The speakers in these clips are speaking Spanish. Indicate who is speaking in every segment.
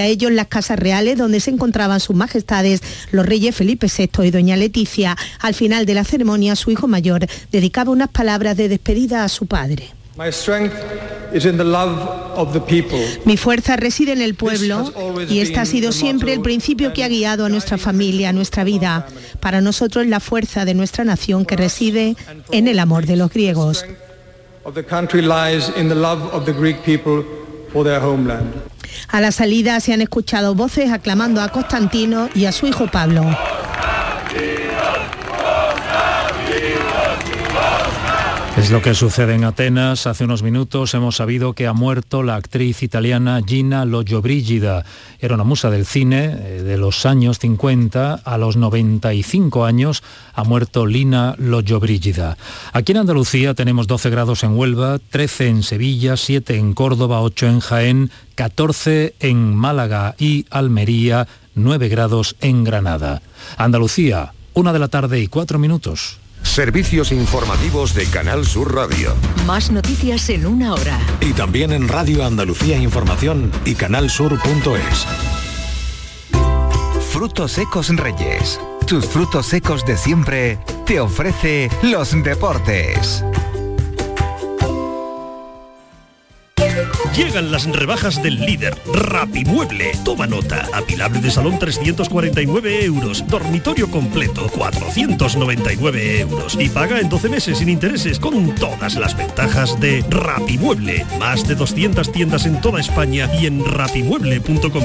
Speaker 1: A ellos las casas reales donde se encontraban sus majestades, los reyes Felipe VI y doña Leticia. Al final de la ceremonia, su hijo mayor dedicaba unas palabras de despedida a su padre. Mi fuerza reside en el pueblo y este ha sido siempre el principio que ha guiado a nuestra familia, a nuestra vida. Para nosotros la fuerza de nuestra nación que reside en el amor de los griegos. A la salida se han escuchado voces aclamando a Constantino y a su hijo Pablo.
Speaker 2: Lo que sucede en Atenas. Hace unos minutos hemos sabido que ha muerto la actriz italiana Gina Lollobrigida. Era una musa del cine eh, de los años 50. A los 95 años ha muerto Lina Lollobrigida. Aquí en Andalucía tenemos 12 grados en Huelva, 13 en Sevilla, 7 en Córdoba, 8 en Jaén, 14 en Málaga y Almería, 9 grados en Granada. Andalucía, una de la tarde y 4 minutos.
Speaker 3: Servicios informativos de Canal Sur Radio.
Speaker 4: Más noticias en una hora.
Speaker 3: Y también en Radio Andalucía Información y canalsur.es.
Speaker 5: Frutos secos Reyes. Tus frutos secos de siempre te ofrece los deportes.
Speaker 6: Llegan las rebajas del líder, Rapimueble. Toma nota. Apilable de salón 349 euros. Dormitorio completo 499 euros. Y paga en 12 meses sin intereses con todas las ventajas de Rapimueble. Más de 200 tiendas en toda España y en rapimueble.com.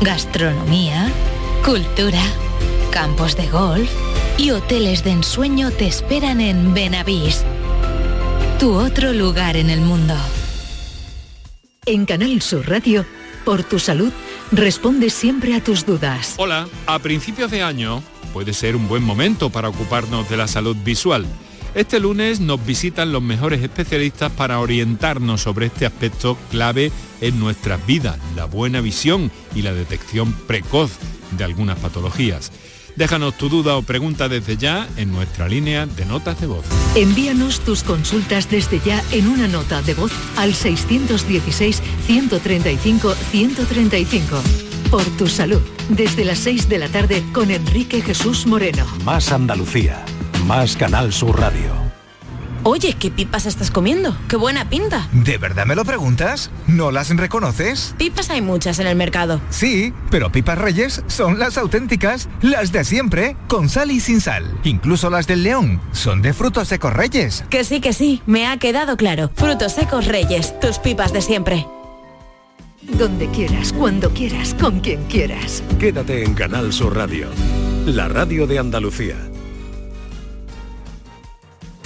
Speaker 4: gastronomía, cultura, campos de golf y hoteles de ensueño te esperan en Benavís, tu otro lugar en el mundo. En Canal Sur Radio, por tu salud, responde siempre a tus dudas.
Speaker 7: Hola, a principios de año puede ser un buen momento para ocuparnos de la salud visual. Este lunes nos visitan los mejores especialistas para orientarnos sobre este aspecto clave en nuestras vidas, la buena visión y la detección precoz de algunas patologías. Déjanos tu duda o pregunta desde ya en nuestra línea de notas de voz.
Speaker 4: Envíanos tus consultas desde ya en una nota de voz al 616-135-135. Por tu salud, desde las 6 de la tarde con Enrique Jesús Moreno.
Speaker 3: Más Andalucía, más Canal Sur Radio.
Speaker 8: Oye, ¿qué pipas estás comiendo? ¡Qué buena pinta!
Speaker 5: ¿De verdad me lo preguntas? ¿No las reconoces?
Speaker 8: Pipas hay muchas en el mercado.
Speaker 5: Sí, pero pipas reyes son las auténticas, las de siempre, con sal y sin sal. Incluso las del león son de frutos secos reyes.
Speaker 8: Que sí, que sí, me ha quedado claro. Frutos secos reyes, tus pipas de siempre.
Speaker 4: Donde quieras, cuando quieras, con quien quieras.
Speaker 3: Quédate en Canal Sur Radio, la radio de Andalucía.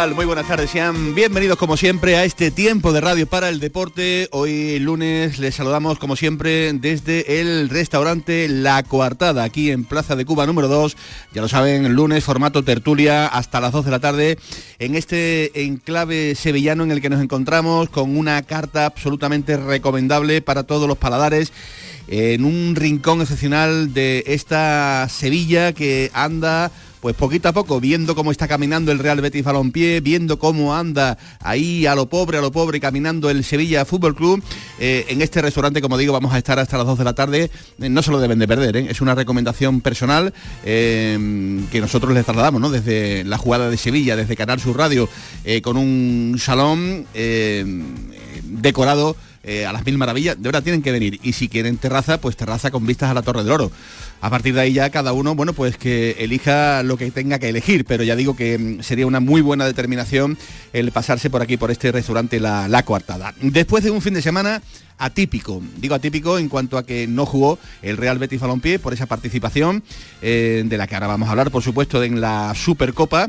Speaker 9: Muy buenas tardes. Sean bienvenidos como siempre a este tiempo de radio para el deporte. Hoy lunes les saludamos como siempre desde el restaurante La Coartada, aquí en Plaza de Cuba número 2. Ya lo saben, lunes formato tertulia hasta las 2 de la tarde en este enclave sevillano en el que nos encontramos con una carta absolutamente recomendable para todos los paladares en un rincón excepcional de esta Sevilla que anda pues poquito a poco, viendo cómo está caminando el Real Betis Balompié, viendo cómo anda ahí a lo pobre, a lo pobre, caminando el Sevilla Fútbol Club, eh, en este restaurante, como digo, vamos a estar hasta las 2 de la tarde, eh, no se lo deben de perder, ¿eh? es una recomendación personal que nosotros les trasladamos, ¿no? Desde la jugada de Sevilla, desde Canal Sur Radio, con un salón decorado a las mil maravillas, de verdad tienen que venir. Y si quieren terraza, pues terraza con vistas a la Torre del Oro. A partir de ahí ya cada uno, bueno, pues que elija lo que tenga que elegir, pero ya digo que mm, sería una muy buena determinación el pasarse por aquí, por este restaurante La, la Coartada. Después de un fin de semana atípico, digo atípico en cuanto a que no jugó el Real Betis Balompié por esa participación, eh, de la que ahora vamos a hablar, por supuesto, en la Supercopa,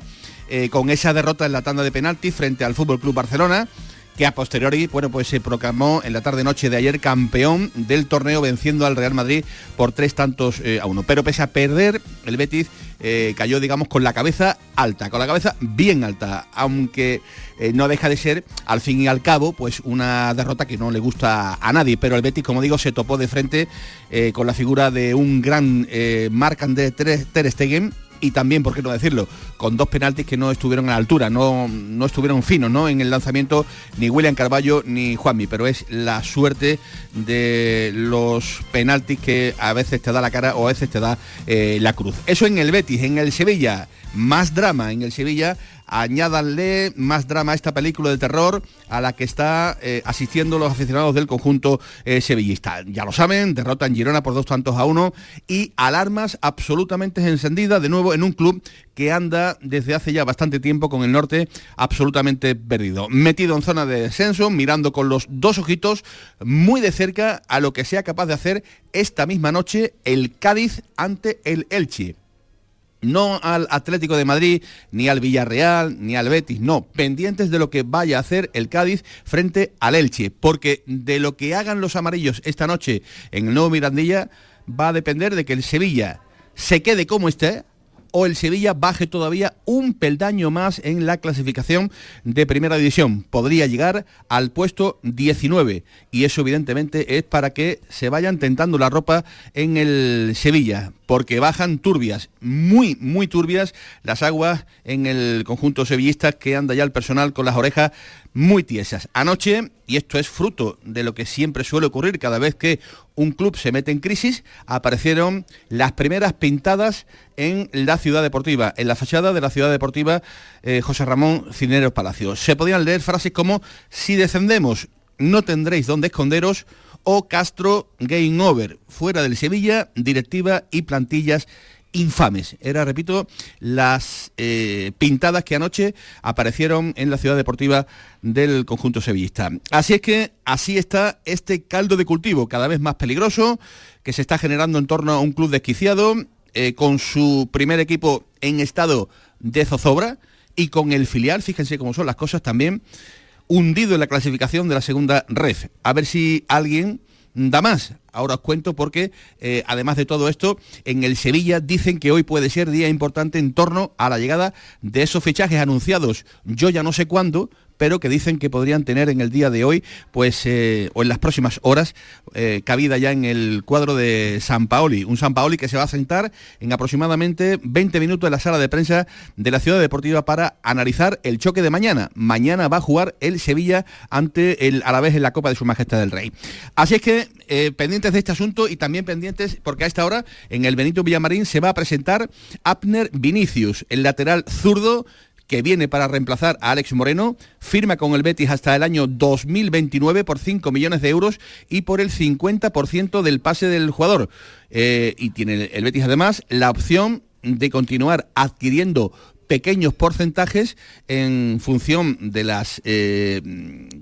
Speaker 9: eh, con esa derrota en la tanda de penaltis frente al Fútbol Club Barcelona que a posteriori, bueno, pues se proclamó en la tarde-noche de ayer campeón del torneo venciendo al Real Madrid por tres tantos eh, a uno. Pero pese a perder, el Betis eh, cayó, digamos, con la cabeza alta, con la cabeza bien alta, aunque eh, no deja de ser, al fin y al cabo, pues una derrota que no le gusta a nadie. Pero el Betis, como digo, se topó de frente con la figura de un gran Marc André Ter Stegen y también, por qué no decirlo, con dos penaltis que no estuvieron a la altura, no, no estuvieron finos ¿no? en el lanzamiento ni William Carballo ni Juanmi, pero es la suerte de los penaltis que a veces te da la cara o a veces te da eh, la cruz. Eso en el Betis, en el Sevilla, más drama en el Sevilla añádanle más drama a esta película de terror a la que está eh, asistiendo los aficionados del conjunto eh, sevillista. Ya lo saben, derrotan Girona por dos tantos a uno y alarmas absolutamente encendidas de nuevo en un club que anda desde hace ya bastante tiempo con el norte absolutamente perdido. Metido en zona de descenso, mirando con los dos ojitos muy de cerca a lo que sea capaz de hacer esta misma noche el Cádiz ante el Elche no al Atlético de Madrid, ni al Villarreal, ni al Betis, no, pendientes de lo que vaya a hacer el Cádiz frente al Elche, porque de lo que hagan los amarillos esta noche en el nuevo Mirandilla va a depender de que el Sevilla se quede como esté, o el Sevilla baje todavía un peldaño más en la clasificación de primera división. Podría llegar al puesto 19 y eso evidentemente es para que se vayan tentando la ropa en el Sevilla porque bajan turbias, muy, muy turbias las aguas en el conjunto sevillista que anda ya el personal con las orejas muy tiesas. Anoche, y esto es fruto de lo que siempre suele ocurrir cada vez que un club se mete en crisis, aparecieron las primeras pintadas en la ciudad deportiva, en la fachada de la ciudad deportiva eh, José Ramón Cineros Palacio. Se podían leer frases como, si descendemos, no tendréis dónde esconderos, o Castro Game Over, fuera del Sevilla, directiva y plantillas infames. Era, repito, las eh, pintadas que anoche aparecieron en la ciudad deportiva del conjunto sevillista. Así es que así está este caldo de cultivo, cada vez más peligroso, que se está generando en torno a un club desquiciado, eh, con su primer equipo en estado de zozobra y con el filial, fíjense cómo son las cosas también, hundido en la clasificación de la segunda ref. A ver si alguien da más. Ahora os cuento porque, eh, además de todo esto, en el Sevilla dicen que hoy puede ser día importante en torno a la llegada de esos fichajes anunciados, yo ya no sé cuándo, pero que dicen que podrían tener en el día de hoy, pues, eh, o en las próximas horas, eh, cabida ya en el cuadro de San Paoli. Un San Paoli que se va a sentar en aproximadamente 20 minutos en la sala de prensa de la Ciudad Deportiva para analizar el choque de mañana. Mañana va a jugar el Sevilla ante el Alavés en la Copa de Su Majestad del Rey. Así es que eh, pendientes de este asunto y también pendientes porque a esta hora en el Benito Villamarín se va a presentar Abner Vinicius, el lateral zurdo que viene para reemplazar a Alex Moreno, firma con el Betis hasta el año 2029 por 5 millones de euros y por el 50% del pase del jugador. Eh, y tiene el Betis además la opción de continuar adquiriendo pequeños porcentajes en función de las eh,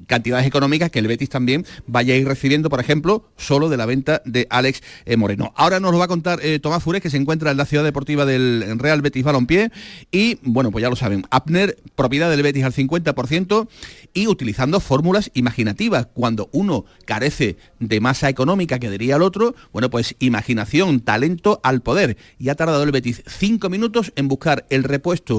Speaker 9: cantidades económicas que el Betis también vaya a ir recibiendo, por ejemplo, solo de la venta de Alex eh, Moreno. Ahora nos lo va a contar eh, Tomás Fures, que se encuentra en la ciudad deportiva del Real Betis Balompié. Y bueno, pues ya lo saben, Apner, propiedad del Betis al 50% y utilizando fórmulas imaginativas. Cuando uno carece de masa económica, que diría el otro, bueno, pues imaginación, talento al poder. Y ha tardado el Betis cinco minutos en buscar el repuesto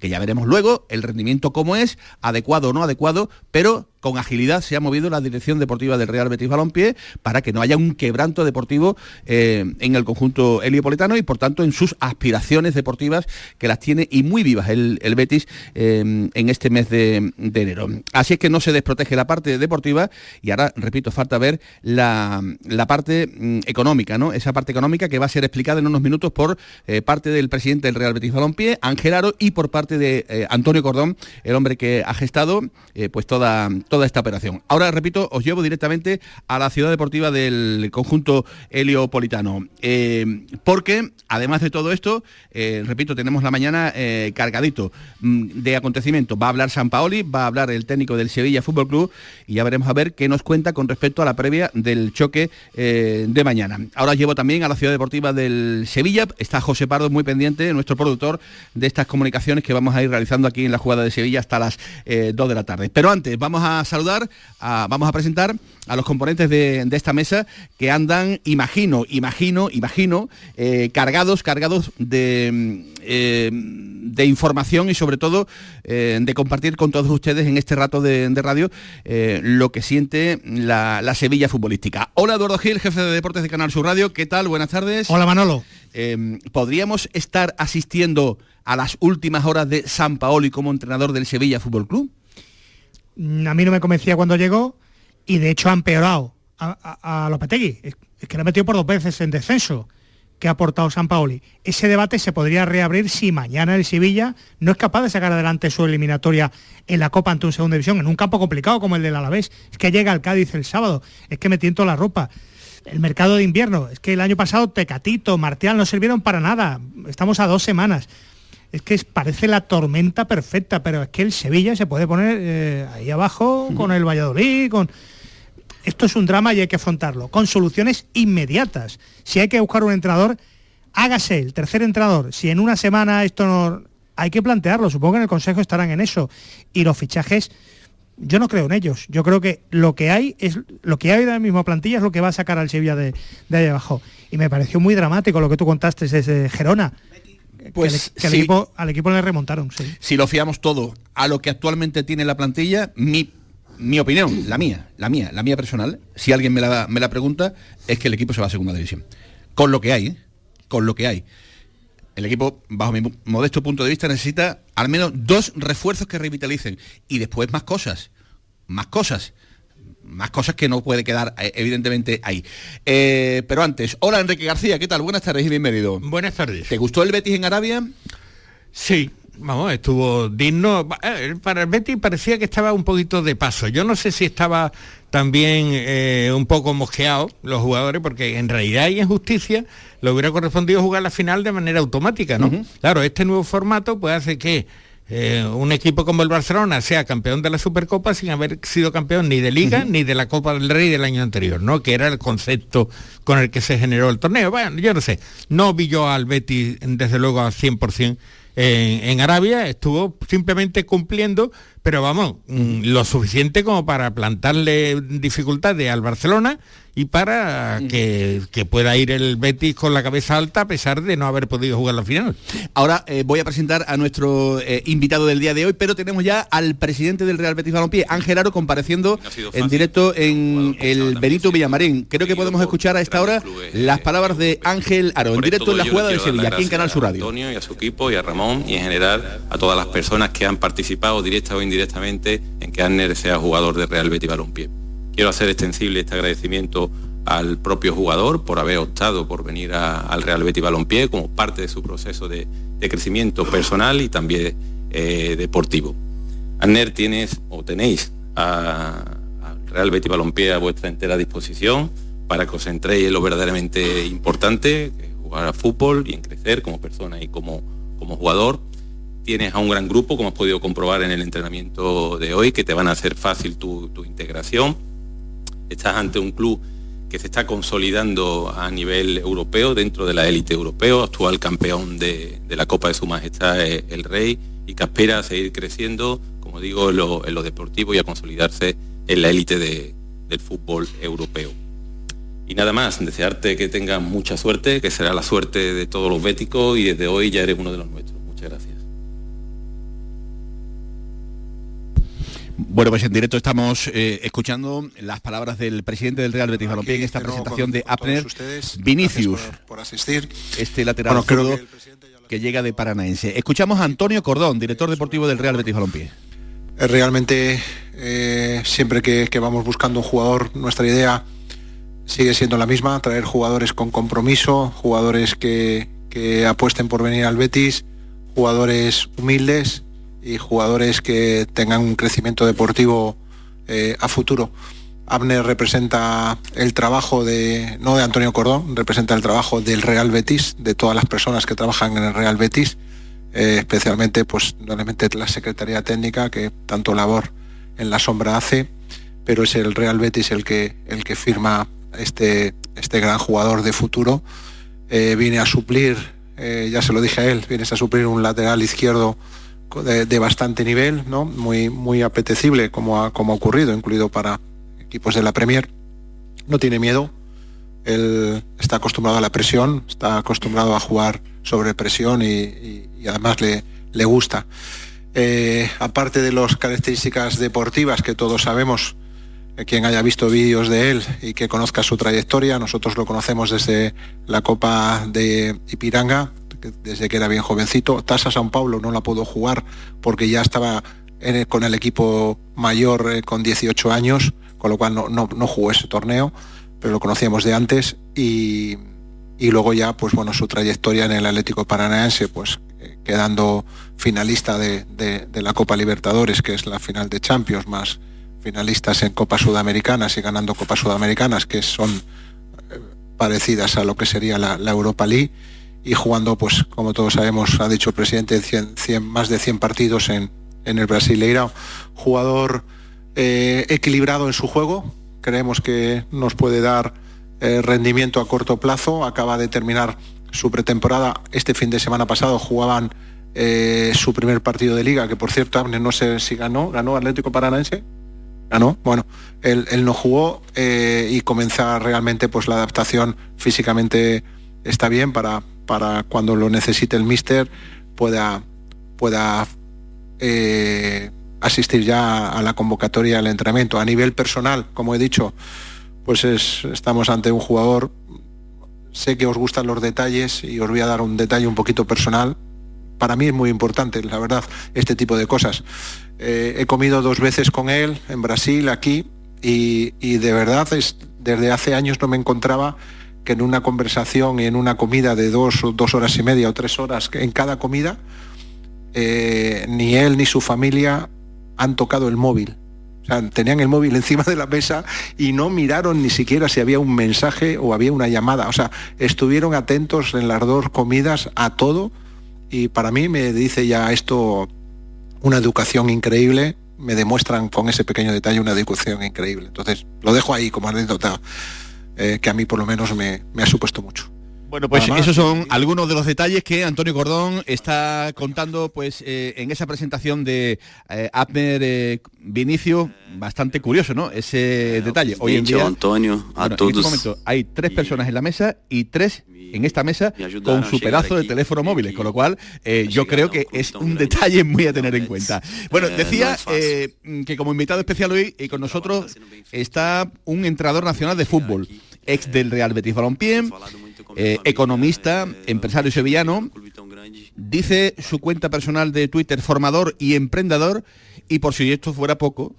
Speaker 9: que ya veremos luego el rendimiento cómo es, adecuado o no adecuado, pero con agilidad se ha movido la dirección deportiva del Real Betis Balompié para que no haya un quebranto deportivo eh, en el conjunto heliopolitano y por tanto en sus aspiraciones deportivas que las tiene y muy vivas el, Betis eh, en este mes de, enero. Así es que no se desprotege la parte deportiva y ahora, repito, falta ver la, parte mm, económica, ¿no? Esa parte económica que va a ser explicada en unos minutos por eh, parte del presidente del Real Betis Balompié, Ángel Aro, y por parte de Antonio Cordón, el hombre que ha gestado pues toda toda esta operación. Ahora, repito, os llevo directamente a la ciudad deportiva del conjunto heliopolitano, eh, porque además de todo esto, eh, repito, tenemos la mañana eh, cargadito mm, de acontecimientos. Va a hablar San Paoli, va a hablar el técnico del Sevilla Fútbol Club y ya veremos a ver qué nos cuenta con respecto a la previa del choque de mañana. Ahora llevo también a la ciudad deportiva del Sevilla, está José Pardo muy pendiente, nuestro productor de estas comunicaciones que vamos a ir realizando aquí en la jugada de Sevilla hasta las 2 de la tarde. Pero antes, vamos a saludar, vamos a presentar a los componentes de, esta mesa que andan, imagino, imagino, imagino, eh, cargados, cargados de, eh, de, información y sobre todo eh, de compartir con todos ustedes en este rato de, radio lo que siente la, la, Sevilla futbolística. Hola Eduardo Gil, jefe de deportes de Canal Sur Radio, ¿qué tal? Buenas tardes.
Speaker 10: Hola Manolo.
Speaker 9: ¿Podríamos estar asistiendo a las últimas horas de San Paoli como entrenador del Sevilla Fútbol Club?
Speaker 10: Mm, a mí no me convencía cuando llegó y de hecho ha empeorado a, a, Lopetegui. Es, que lo ha metido por dos veces en descenso que ha aportado San Paoli. Ese debate se podría reabrir si mañana el Sevilla no es capaz de sacar adelante su eliminatoria en la Copa ante un segunda división, en un campo complicado como el del Alavés. Es que llega al Cádiz el sábado, es que me tiento la ropa. El mercado de invierno, es que el año pasado Tecatito, Martial no sirvieron para nada. Estamos a dos semanas es que parece la tormenta perfecta, pero es que el Sevilla se puede poner eh, ahí abajo con el Valladolid, con... Esto es un drama y hay que afrontarlo, con soluciones inmediatas. Si hay que buscar un entrenador, hágase el tercer entrenador. Si en una semana esto no... Hay que plantearlo, supongo que en el Consejo estarán en eso. Y los fichajes, yo no creo en ellos. Yo creo que lo que hay es lo que hay de la misma plantilla es lo que va a sacar al Sevilla de, de ahí abajo. Y me pareció muy dramático lo que tú contaste desde Gerona pues que, equipo, al, equipo, le remontaron.
Speaker 9: Si lo fiamos todo a lo que actualmente tiene la plantilla, mi, mi opinión, la mía, la mía, la mía personal, si alguien me la, me la pregunta, es que el equipo se va a segunda división. Con lo que hay, ¿eh? con lo que hay. El equipo, bajo mi modesto punto de vista, necesita al menos dos refuerzos que revitalicen y después más cosas, más cosas más cosas que no puede quedar eh, evidentemente ahí. Eh, pero antes, hola Enrique García, ¿qué tal? Buenas tardes y bienvenido.
Speaker 11: Buenas tardes.
Speaker 9: ¿Te gustó el Betis en Arabia?
Speaker 11: Sí, vamos, estuvo digno. Eh, para el Betis parecía que estaba un poquito de paso. Yo no sé si estaba también un poco mosqueado los jugadores, porque en realidad y en justicia le hubiera correspondido jugar la final de manera automática, ¿no? Claro, este nuevo formato puede hacer que eh, un equipo como el Barcelona sea campeón de la Supercopa sin haber sido campeón ni de Liga ni de la Copa del Rey del año anterior, ¿no? Que era el concepto con el que se generó el torneo. Bueno, yo no sé, no vi yo al Betis desde luego al 100% en, en Arabia, estuvo simplemente cumpliendo pero vamos, mm, lo suficiente como para plantarle dificultades al Barcelona y para que, pueda ir el Betis con la cabeza alta a pesar de no haber podido jugar la final.
Speaker 9: Ahora eh, voy a presentar a nuestro eh, invitado del día de hoy, pero tenemos ya al presidente del Real Betis Balompié, Ángel Aro, compareciendo en directo en el Benito Villamarín. Creo que podemos escuchar a esta hora las palabras de Ángel Aro, en directo en la jugada de Sevilla, aquí en Canal Sur Radio.
Speaker 12: A Antonio y a su equipo y a Ramón y en general a todas las personas que han participado directa o indirectamente en que Anner sea jugador de Real Betis Balompié. Quiero hacer extensible este agradecimiento al propio jugador por haber optado por venir al Real Betis Balompié como parte de su proceso de, crecimiento personal y también eh, deportivo. Anner tienes o tenéis al Real Betis Balompié a vuestra entera disposición para que os centréis en lo verdaderamente importante, que es jugar a fútbol y en crecer como persona y como jugador tienes a un gran grupo, como has podido comprobar en el entrenamiento de hoy, que te van a hacer fácil tu, integración. Estás ante un club que se está consolidando a nivel europeo, dentro de la élite europeo, actual campeón de, la Copa de Su Majestad eh, el Rey, y que aspira a seguir creciendo, como digo, en lo, deportivo y a consolidarse en la élite del fútbol europeo. Y nada más, desearte que tengas mucha suerte, que será la suerte de todos los béticos y desde hoy ya eres uno de los nuestros. Muchas gracias.
Speaker 9: Bueno, pues en directo estamos eh, escuchando las palabras del presidente del Real Betis Balompié en esta presentación de Apner, Vinicius,
Speaker 13: por, asistir.
Speaker 9: este lateral bueno, que, llega de Paranaense. Escuchamos a Antonio Cordón, director deportivo del Real Betis Balompié.
Speaker 13: Realmente, eh, siempre que, vamos buscando un jugador, nuestra idea sigue siendo la misma, traer jugadores con compromiso, jugadores que, que apuesten por venir al Betis, jugadores humildes y jugadores que tengan un crecimiento deportivo eh, a futuro. Abner representa el trabajo de, no de Antonio Cordón, representa el trabajo del Real Betis, de todas las personas que trabajan en el Real Betis, eh, especialmente pues la Secretaría Técnica que tanto labor en la sombra hace, pero es el Real Betis el que, el que firma este, este gran jugador de futuro. Eh, viene a suplir, ya se lo dije a él, viene a suplir un lateral izquierdo de, bastante nivel, ¿no? muy, muy apetecible como ha, como ha ocurrido, incluido para equipos de la Premier. No tiene miedo, él está acostumbrado a la presión, está acostumbrado a jugar sobre presión y, además le, le gusta. Eh, aparte de las características deportivas que todos sabemos, eh, quien haya visto vídeos de él y que conozca su trayectoria, nosotros lo conocemos desde la Copa de Ipiranga, desde que era bien jovencito. Tasa San Paulo no la pudo jugar porque ya estaba con el equipo mayor eh, con 18 años, con lo cual no, no, jugó ese torneo, pero lo conocíamos de antes y, luego ya, pues bueno, su trayectoria en el Atlético Paranaense, pues eh, quedando finalista de, la Copa Libertadores, que es la final de Champions, más finalistas en Copas Sudamericanas y ganando Copas Sudamericanas, que son eh, parecidas a lo que sería la Europa League y jugando, pues como todos sabemos, ha dicho el presidente, 100, más de 100 partidos en, en el Brasileira. Jugador eh, equilibrado en su juego, creemos que nos puede dar eh, rendimiento a corto plazo. Acaba de terminar su pretemporada. Este fin de semana pasado jugaban eh, su primer partido de liga, que por cierto, no sé si ganó, ganó Atlético Paranaense. Ganó, bueno, él, él no jugó y comienza realmente pues la adaptación físicamente está bien para, para cuando lo necesite el míster pueda, pueda eh, asistir ya a la convocatoria al entrenamiento. A nivel personal, como he dicho, pues es, estamos ante un jugador, sé que os gustan los detalles y os voy a dar un detalle un poquito personal. Para mí es muy importante, la verdad, este tipo de cosas. Eh, he comido dos veces con él, en Brasil, aquí, y, y de verdad es, desde hace años no me encontraba que en una conversación y en una comida de dos, dos horas y media o tres horas en cada comida, eh, ni él ni su familia han tocado el móvil. O sea, tenían el móvil encima de la mesa y no miraron ni siquiera si había un mensaje o había una llamada. O sea, estuvieron atentos en las dos comidas a todo y para mí me dice ya esto una educación increíble, me demuestran con ese pequeño detalle una educación increíble. Entonces, lo dejo ahí como anécdota eh, que a mí por lo menos me, ha supuesto mucho.
Speaker 9: Bueno, pues esos son algunos de los detalles que Antonio Cordón está contando pues eh, en esa presentación de eh, Abner eh, Vinicio, bastante curioso, ¿no? Ese detalle.
Speaker 14: Hoy en día,
Speaker 9: Antonio, a en este momento hay tres personas en la mesa y tres en esta mesa con su pedazo de teléfono móvil, con lo cual yo creo que es un detalle muy a tener en cuenta. Bueno, decía que como invitado especial hoy y con nosotros está un entrenador nacional de fútbol ex del Real Betis Balompié, eh, economista, empresario sevillano. Dice su cuenta personal de Twitter, formador y emprendedor, y por si esto fuera poco,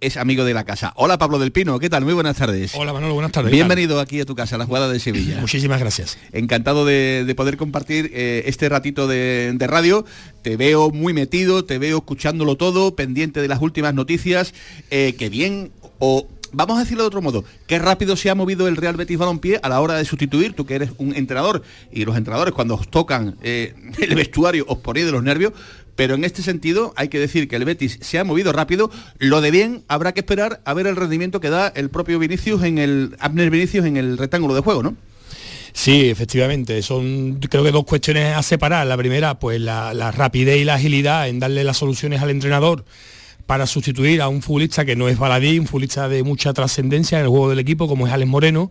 Speaker 9: es amigo de la casa. Hola Pablo del Pino, ¿qué tal? Muy buenas tardes.
Speaker 15: Hola Manolo, buenas tardes.
Speaker 9: Bienvenido aquí a tu casa, la jugada de Sevilla.
Speaker 15: Muchísimas gracias.
Speaker 9: Encantado de, poder compartir eh, este ratito de, radio. Te veo muy metido, te veo escuchándolo todo, pendiente de las últimas noticias. Eh, que bien o vamos a decirlo de otro modo, qué rápido se ha movido el Real Betis Balompié a la hora de sustituir, tú que eres un entrenador, y los entrenadores cuando os tocan eh, el vestuario os ponéis de los nervios, pero en este sentido hay que decir que el Betis se ha movido rápido, lo de bien habrá que esperar a ver el rendimiento que da el propio Vinicius en el Abner Vinicius en el rectángulo de juego, ¿no?
Speaker 15: Sí, efectivamente, son creo que dos cuestiones a separar. La primera, pues la, la rapidez y la agilidad en darle las soluciones al entrenador para sustituir a un futbolista que no es baladí, un futbolista de mucha trascendencia en el juego del equipo, como es Alex Moreno,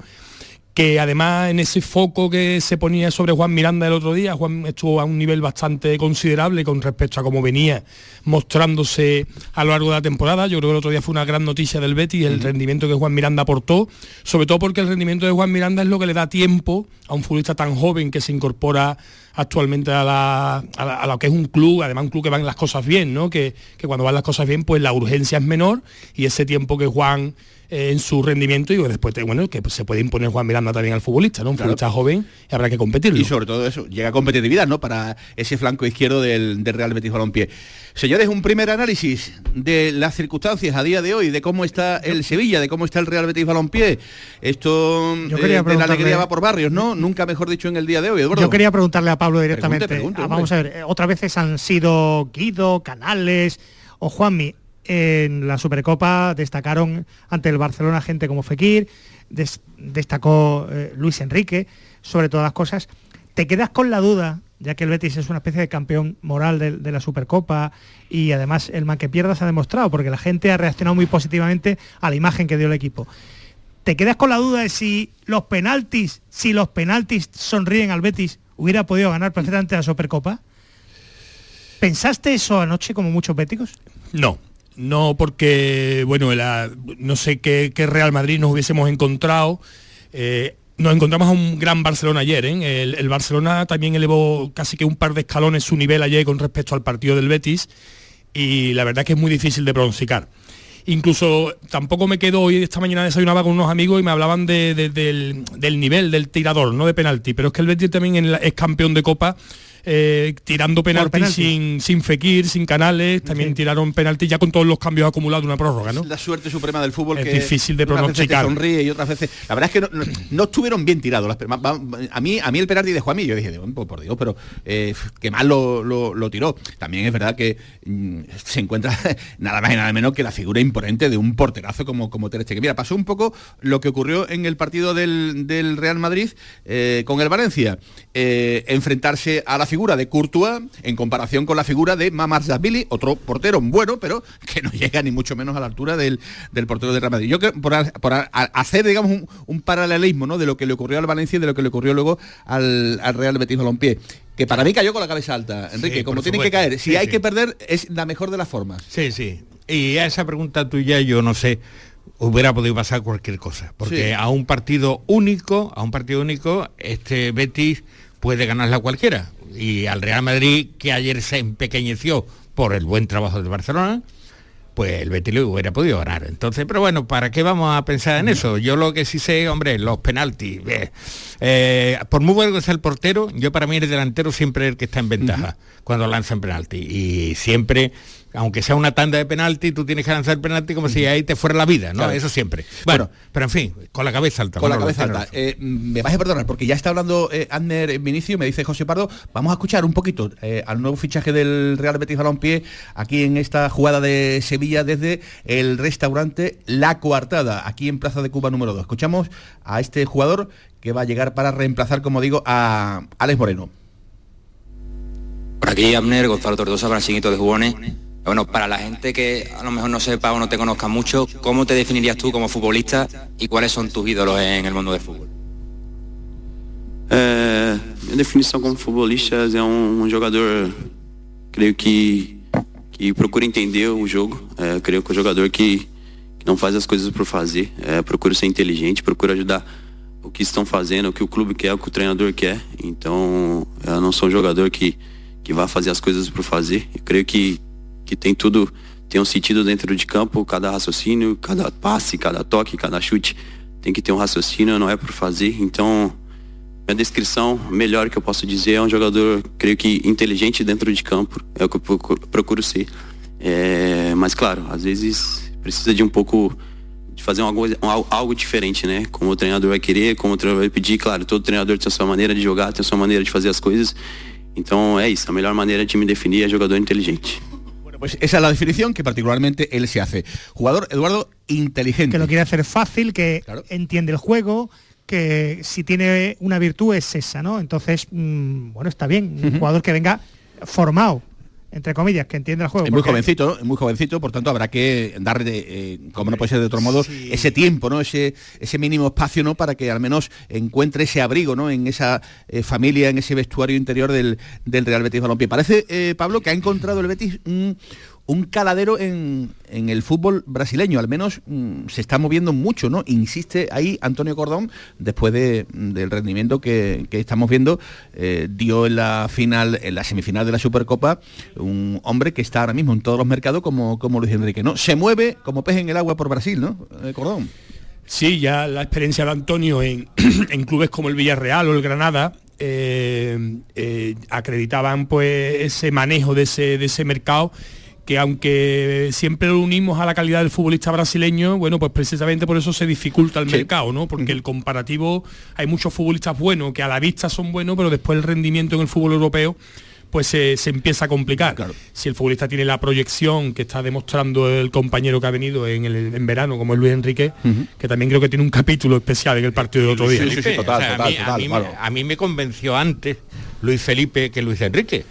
Speaker 15: que además en ese foco que se ponía sobre Juan Miranda el otro día, Juan estuvo a un nivel bastante considerable con respecto a cómo venía mostrándose a lo largo de la temporada. Yo creo que el otro día fue una gran noticia del Betis, el rendimiento que Juan Miranda aportó, sobre todo porque el rendimiento de Juan Miranda es lo que le da tiempo a un futbolista tan joven que se incorpora actualmente a, la, a, lo que es un club, además un club que van las cosas bien, ¿no? Que, que cuando van las cosas bien, pues la urgencia es menor y ese tiempo que Juan eh, en su rendimiento y después bueno que se puede imponer Juan Miranda también al futbolista, ¿no? Un futbolista joven y habrá que competirlo.
Speaker 9: Y sobre todo eso, llega competitividad, ¿no? Para ese flanco izquierdo del, Real Betis Balompié. Señores, un primer análisis de las circunstancias a día de hoy, de cómo está el Sevilla, de cómo está el Real Betis Balompié. Esto Yo quería eh, la alegría va por barrios, ¿no? Nunca mejor dicho en el día de hoy, Eduardo.
Speaker 10: Yo quería preguntarle a Pablo directamente. Ah, vamos a ver, eh, otras veces han sido Guido, Canales o Juanmi en la Supercopa destacaron ante el Barcelona gente como Fekir, destacó eh, Luis Enrique, sobre todas las cosas. ¿Te quedas con la duda, ya que el Betis es una especie de campeón moral de, la Supercopa y además el man que pierda ha demostrado, porque la gente ha reaccionado muy positivamente a la imagen que dio el equipo? ¿Te quedas con la duda de si los penaltis, si los penaltis sonríen al Betis, hubiera podido ganar perfectamente la Supercopa? ¿Pensaste eso anoche como muchos béticos?
Speaker 15: No, no porque, bueno, no sé qué, Real Madrid nos hubiésemos encontrado. Eh, nos encontramos a un gran Barcelona ayer. ¿eh? El, Barcelona también elevó casi que un par de escalones su nivel ayer con respecto al partido del Betis y la verdad que es muy difícil de pronunciar. Incluso tampoco me quedo hoy, esta mañana desayunaba con unos amigos y me hablaban del, nivel del tirador, no de penalti, pero es que el Betis también es campeón de Copa eh, tirando penalti, sin, sin Fekir, sin Canales, también tiraron penalti ya con todos los cambios acumulados de una prórroga, ¿no?
Speaker 9: La suerte suprema del fútbol
Speaker 15: es
Speaker 9: que
Speaker 15: difícil de pronosticar.
Speaker 9: sonríe y otras veces. La verdad es que no, estuvieron bien tirados. a mí a mí el penalti de Juanmi, yo dije, por Dios, pero eh, qué mal lo, tiró. También es verdad que mm, se encuentra nada más y nada menos que la figura imponente de un porterazo como, como Ter Stegen. Mira, pasó un poco lo que ocurrió en el partido del, Real Madrid eh, con el Valencia. enfrentarse a la figura de Courtois en comparación con la figura de Zambili, otro portero bueno, pero que no llega ni mucho menos a la altura del, portero de Real Madrid. Yo creo, por, hacer, digamos, un, paralelismo ¿no? de lo que le ocurrió al Valencia y de lo que le ocurrió luego al, Real Betis Balompié que para mí cayó con la cabeza alta, Enrique, como tienen que caer. Si hay que perder, es la mejor de las formas.
Speaker 11: Sí, sí. Y a esa pregunta tuya yo no sé, hubiera podido pasar cualquier cosa. Porque a un partido único, a un partido único, este Betis puede ganarla cualquiera. Y al Real Madrid, que ayer se empequeñeció por el buen trabajo de Barcelona, pues el Betis hubiera podido ganar. Entonces, pero bueno, ¿para qué vamos a pensar en eso? Yo lo que sí sé, hombre, los penaltis. Eh, eh, por muy bueno que sea el portero, yo para mí el delantero siempre es el que está en ventaja cuando lanzan penalti. Y siempre aunque sea una tanda de penalti, tú tienes que lanzar penalti como si ahí te fuera la vida, ¿no? Eso siempre. Bueno, pero en fin, con la cabeza alta.
Speaker 9: Con la cabeza alta. Eh, me vas a perdonar, porque ya está hablando eh, Adner Vinicio, me dice José Pardo, vamos a escuchar un poquito eh, al nuevo fichaje del Real Betis Balompié aquí en esta jugada de Sevilla desde el restaurante La Coartada, aquí en Plaza de Cuba número 2. Escuchamos a este jugador que va a llegar para reemplazar, como digo, a Alex Moreno.
Speaker 14: Por aquí Abner, Gonzalo Tortosa, Brasilito de Jugones. Bueno, para la gente que a lo mejor no sepa o no te conozca mucho, ¿cómo te definirías tú como futbolista y cuáles son tus ídolos en el mundo del fútbol?
Speaker 16: É, minha definição como futbolista é um, jogador, creio que, que procura entender o jogo. É, creio que é um jogador que, que não faz as coisas por fazer. É, procura ser inteligente, procura ajudar o que estão fazendo, o que o clube quer, o que o treinador quer. Então, eu não sou um jogador que, que vai fazer as coisas por fazer. Eu creio que que tem tudo, tem um sentido dentro de campo, cada raciocínio, cada passe, cada toque, cada chute tem que ter um raciocínio, não é por fazer. Então, minha descrição melhor que eu posso dizer é um jogador, creio que inteligente dentro de campo, é o que eu procuro ser. É, mas claro, às vezes precisa de um pouco de fazer algo, algo diferente, né? Como o treinador vai querer, como o treinador vai pedir, claro, todo treinador tem a sua maneira de jogar, tem a sua maneira de fazer as coisas. Então é isso, a melhor maneira de me definir é jogador inteligente.
Speaker 9: Pues esa es la definición que particularmente él se hace. Jugador, Eduardo, inteligente.
Speaker 10: Que lo quiere hacer fácil, que entiende el juego, que si tiene una virtud es esa, ¿no? Entonces, mm, bueno, está bien, un jugador que venga formado entre comillas, que entiende el juego.
Speaker 9: Es muy jovencito, muy jovencito, por tanto habrá que darle, eh, como no puede ser de otro modo, ese tiempo, ¿no? Ese, ese mínimo espacio, ¿no? Para que al menos encuentre ese abrigo, ¿no? En esa eh, familia, en ese vestuario interior del, del Real Betis Balompié. Parece, eh, Pablo, que ha encontrado el Betis un un caladero en, el fútbol brasileño, al menos mm, se está moviendo mucho, ¿no? Insiste ahí Antonio Cordón, después del rendimiento que, estamos viendo, eh, dio en la final, en la semifinal de la Supercopa, un hombre que está ahora mismo en todos los mercados como, como Luis Enrique, ¿no? Se mueve como pez en el agua por Brasil, ¿no? Eh, Cordón.
Speaker 15: Sí, ya la experiencia de Antonio en, clubes como el Villarreal o el Granada eh, acreditaban pues ese manejo de ese, de ese mercado que aunque siempre lo unimos a la calidad del futbolista brasileño, bueno, pues precisamente por eso se dificulta el mercado, ¿no? Porque el comparativo, hay muchos futbolistas buenos que a la vista son buenos, pero después el rendimiento en el fútbol europeo pues se, empieza a complicar. Si el futbolista tiene la proyección que está demostrando el compañero que ha venido en, el, en verano, como es Luis Enrique, que también creo que tiene un capítulo especial en el partido de otro día.
Speaker 11: a mí me convenció antes Luis Felipe que Luis Enrique.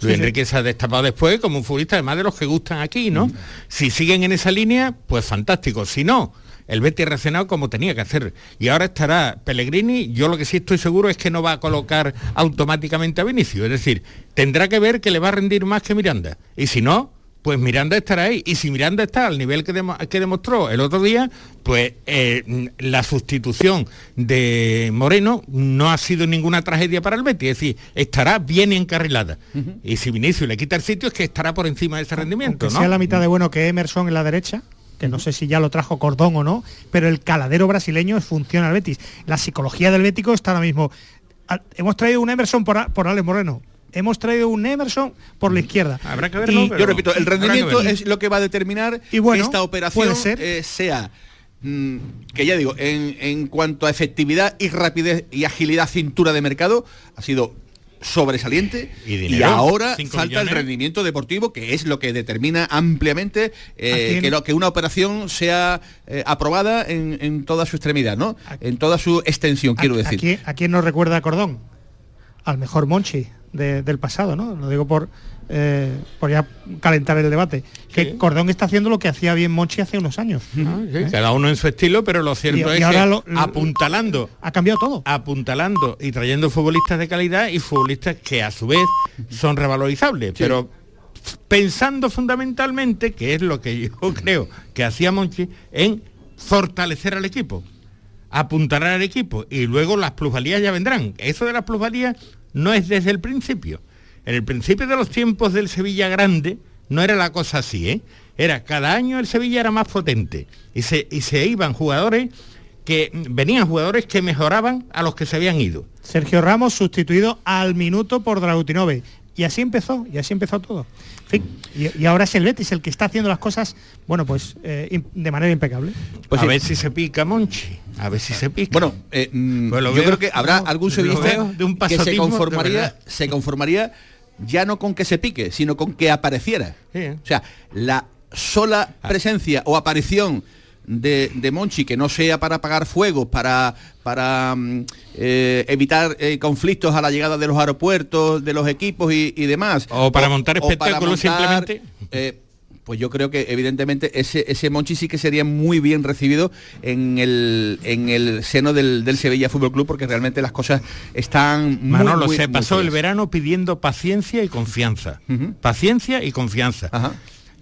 Speaker 11: Luis Enrique se ha destapado después como un futbolista, además de los que gustan aquí, ¿no? Mm. Si siguen en esa línea, pues fantástico. Si no, el Betis reaccionado como tenía que hacer. Y ahora estará Pellegrini, yo lo que sí estoy seguro es que no va a colocar automáticamente a Vinicio. Es decir, tendrá que ver que le va a rendir más que Miranda. Y si no, pues Miranda estará ahí. Y si Miranda está al nivel que, que demostró el otro día, pues eh, la sustitución de Moreno no ha sido ninguna tragedia para el Betis. Es decir, estará bien encarrilada. Y si Vinicio le quita el sitio, es que estará por encima de ese rendimiento.
Speaker 10: Aunque sea la mitad de bueno que Emerson en la derecha, que no sé si ya lo trajo Cordón o no, pero el caladero brasileño funciona al Betis. La psicología del Bético está ahora mismo. Hemos traído un Emerson por, por Alex Moreno hemos traído un Emerson por la izquierda.
Speaker 9: Habrá que verlo. yo repito, el rendimiento es lo que va a determinar y bueno, esta operación eh, sea mm, que ya digo, en, cuanto a efectividad y rapidez y agilidad cintura de mercado, ha sido sobresaliente y, ahora falta el rendimiento deportivo que es lo que determina ampliamente eh, que, lo, que una operación sea eh, aprobada en, toda su extremidad, ¿no? En toda su extensión, quiero decir.
Speaker 10: ¿A quién nos recuerda Cordón? Al mejor Monchi del pasado, ¿no? Lo digo por, eh, por ya calentar el debate. Que Cordón está haciendo lo que hacía bien Monchi hace unos años.
Speaker 11: Ah, Cada uno en su estilo, pero lo cierto es que apuntalando.
Speaker 10: Ha cambiado todo.
Speaker 11: Apuntalando y trayendo futbolistas de calidad y futbolistas que a su vez son revalorizables. Pero pensando fundamentalmente, que es lo que yo creo que hacía Monchi, en fortalecer al equipo apuntalar al equipo y luego las plusvalías ya vendrán. Eso de las plusvalías no es desde el principio. En el principio de los tiempos del Sevilla Grande no era la cosa así, ¿eh? Era cada año el Sevilla era más potente y se, iban jugadores que venían jugadores que mejoraban a los que se habían ido.
Speaker 10: Sergio Ramos sustituido al minuto por Dragutinove. Y así empezó, y así empezó todo. Y, ahora es el Betis el que está haciendo las cosas, bueno, pues eh, de manera impecable.
Speaker 11: Pues a ver si se pica Monchi. A ver si se pica.
Speaker 9: Bueno, eh, mm, pues yo creo que habrá algún sevillista de un que se conformaría, se conformaría ya no con que se pique, sino con que apareciera. O sea, la sola presencia o aparición de, de, Monchi que no sea para apagar fuegos, para, para mm, eh, evitar eh, conflictos a la llegada de los aeropuertos, de los equipos y, demás.
Speaker 11: O para montar espectáculos simplemente
Speaker 9: pues yo creo que evidentemente ese, ese Monchi sí que sería muy bien recibido en el, en el seno del, Sevilla Fútbol Club porque realmente las cosas están
Speaker 11: muy, Manolo, se pasó el verano pidiendo paciencia y confianza. Paciencia y confianza.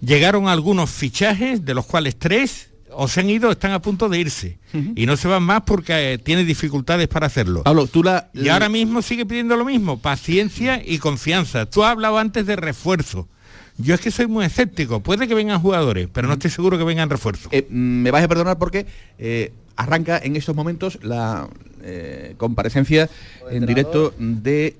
Speaker 11: Llegaron algunos fichajes, de los cuales tres o se han ido están a punto de irse. Y no se van más porque eh, tiene dificultades para hacerlo.
Speaker 9: tú la,
Speaker 11: y ahora mismo sigue pidiendo lo mismo, paciencia y confianza. Tú has hablado antes de refuerzo. Yo es que soy muy escéptico. Puede que vengan jugadores, pero no estoy seguro que vengan refuerzos.
Speaker 9: Eh, mm, me vais a perdonar porque eh, arranca en estos momentos la eh, comparecencia en directo de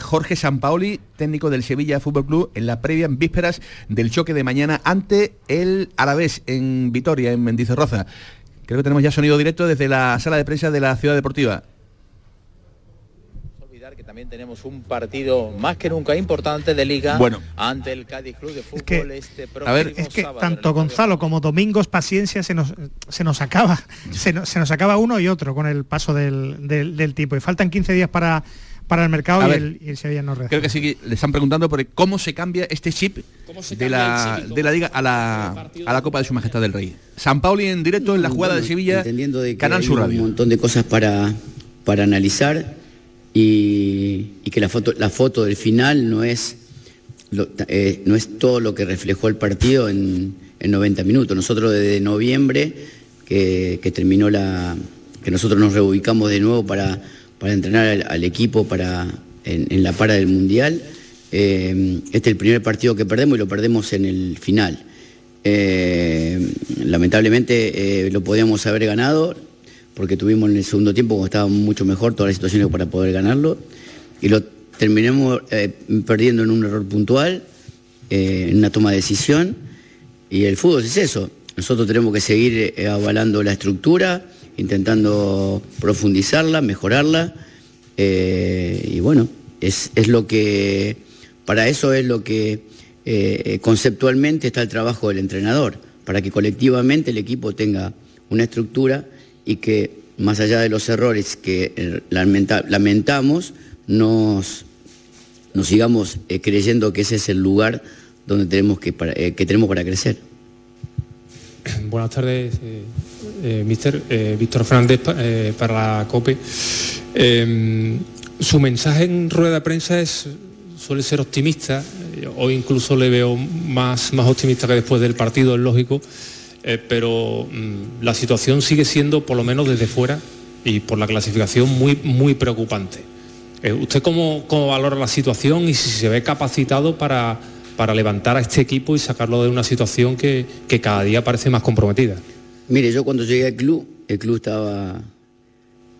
Speaker 9: Jorge Sampaoli, técnico del Sevilla Fútbol Club, en la previa en vísperas del choque de mañana ante el Alavés en Vitoria, en Mendizorroza. Creo que tenemos ya sonido directo desde la sala de prensa de la Ciudad Deportiva
Speaker 17: también tenemos un partido más que nunca importante de liga
Speaker 9: bueno.
Speaker 17: ante el Cádiz Club de Fútbol este
Speaker 10: a ver, es que tanto Gonzalo como Domingos paciencia se nos, se nos acaba, se nos, acaba uno y otro con el paso del, del, tipo. Y faltan 15 días para para el mercado y, el, y, Sevilla no
Speaker 9: Creo que sí le están preguntando por cómo se cambia este chip de la, de la liga a la, a la Copa de Su Majestad del Rey. San Pauli en directo en la jugada de Sevilla,
Speaker 18: entendiendo de que
Speaker 9: Canal
Speaker 18: hay
Speaker 9: Sur Radio.
Speaker 18: Un montón de cosas para, para analizar y, y que la foto, la foto del final no es, lo, eh, no es todo lo que reflejó el partido en, en 90 minutos. Nosotros desde noviembre, que, que, terminó la. que nosotros nos reubicamos de nuevo para, para entrenar al, equipo para, en, la para del Mundial. Eh, este es el primer partido que perdemos y lo perdemos en el final. Eh, lamentablemente eh, lo podíamos haber ganado porque tuvimos en el segundo tiempo, como estaba mucho mejor, todas las situaciones para poder ganarlo, y lo terminamos perdiendo en un error puntual, en una toma de decisión, y el fútbol es eso. Nosotros tenemos que seguir avalando la estructura, intentando profundizarla, mejorarla, eh, y bueno, es, es, lo que, para eso es lo que eh, conceptualmente está el trabajo del entrenador, para que colectivamente el equipo tenga una estructura y que más allá de los errores que eh, lamenta, lamentamos, nos, nos sigamos creyendo que ese es el lugar donde tenemos que, para, que tenemos para crecer.
Speaker 19: Buenas tardes, eh, mister Víctor Fernández para la COPE. su mensaje en rueda de prensa es, suele ser optimista, hoy incluso le veo más, más optimista que después del partido, es lógico. Eh, pero mmm, la situación sigue siendo, por lo menos desde fuera y por la clasificación, muy, muy preocupante. Eh, ¿Usted cómo, cómo, valora la situación y si se ve capacitado para, para, levantar a este equipo y sacarlo de una situación que, que, cada día parece más comprometida?
Speaker 18: Mire, yo cuando llegué al club, el club estaba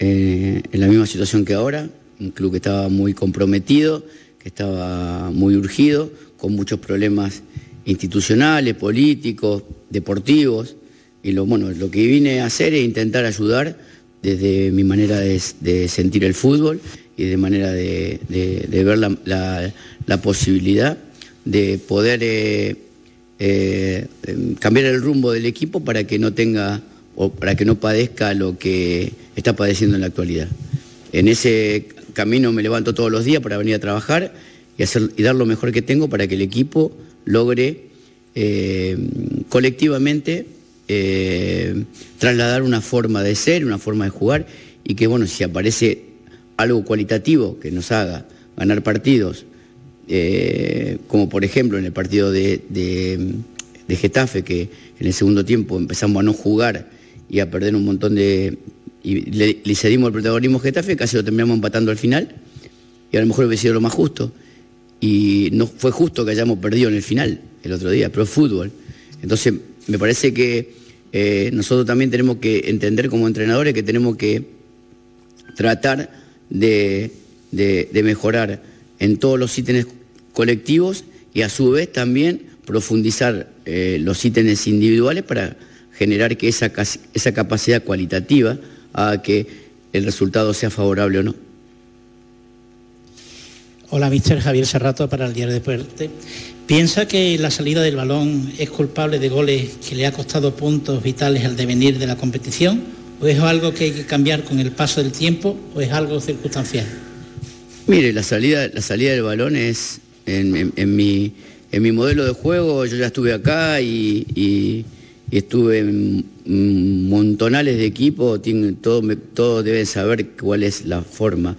Speaker 18: eh, en la misma situación que ahora, un club que estaba muy comprometido, que estaba muy urgido, con muchos problemas institucionales, políticos, deportivos, y lo, bueno, lo que vine a hacer es intentar ayudar desde mi manera de, sentir el fútbol y de manera de, ver la, posibilidad de poder eh, eh, cambiar el rumbo del equipo para que no tenga o para que no padezca lo que está padeciendo en la actualidad. En ese camino me levanto todos los días para venir a trabajar y, hacer, y dar lo mejor que tengo para que el equipo logre eh, colectivamente eh, trasladar una forma de ser, una forma de jugar y que bueno, si aparece algo cualitativo que nos haga ganar partidos, eh, como por ejemplo en el partido de, de, de, Getafe, que en el segundo tiempo empezamos a no jugar y a perder un montón de... y le, le cedimos el protagonismo a Getafe, casi lo terminamos empatando al final, y a lo mejor hubiera sido lo más justo y no fue justo que hayamos perdido en el final el otro día, pero es fútbol. Entonces, me parece que eh, nosotros también tenemos que entender como entrenadores que tenemos que tratar de, de mejorar en todos los ítems colectivos y a su vez también profundizar eh, los ítems individuales para generar que esa, esa capacidad cualitativa haga que el resultado sea favorable o no.
Speaker 20: Hola, mister Javier Serrato para el Diario de Deporte. ¿Piensa que la salida del balón es culpable de goles que le ha costado puntos vitales al devenir de la competición? ¿O es algo que hay que cambiar con el paso del tiempo o es algo circunstancial?
Speaker 18: Mire, la salida, la salida del balón es en, mi, en mi modelo de juego, yo ya estuve acá y, estuve en montonales de equipos, todos todo deben saber cuál es la forma.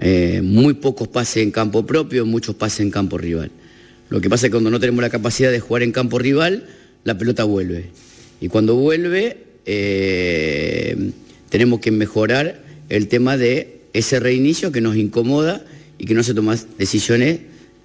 Speaker 18: Eh, muy pocos pases en campo propio, muchos pases en campo rival. Lo que pasa es que cuando no tenemos la capacidad de jugar en campo rival, la pelota vuelve. Y cuando vuelve, eh, tenemos que mejorar el tema de ese reinicio que nos incomoda y que no se toman decisiones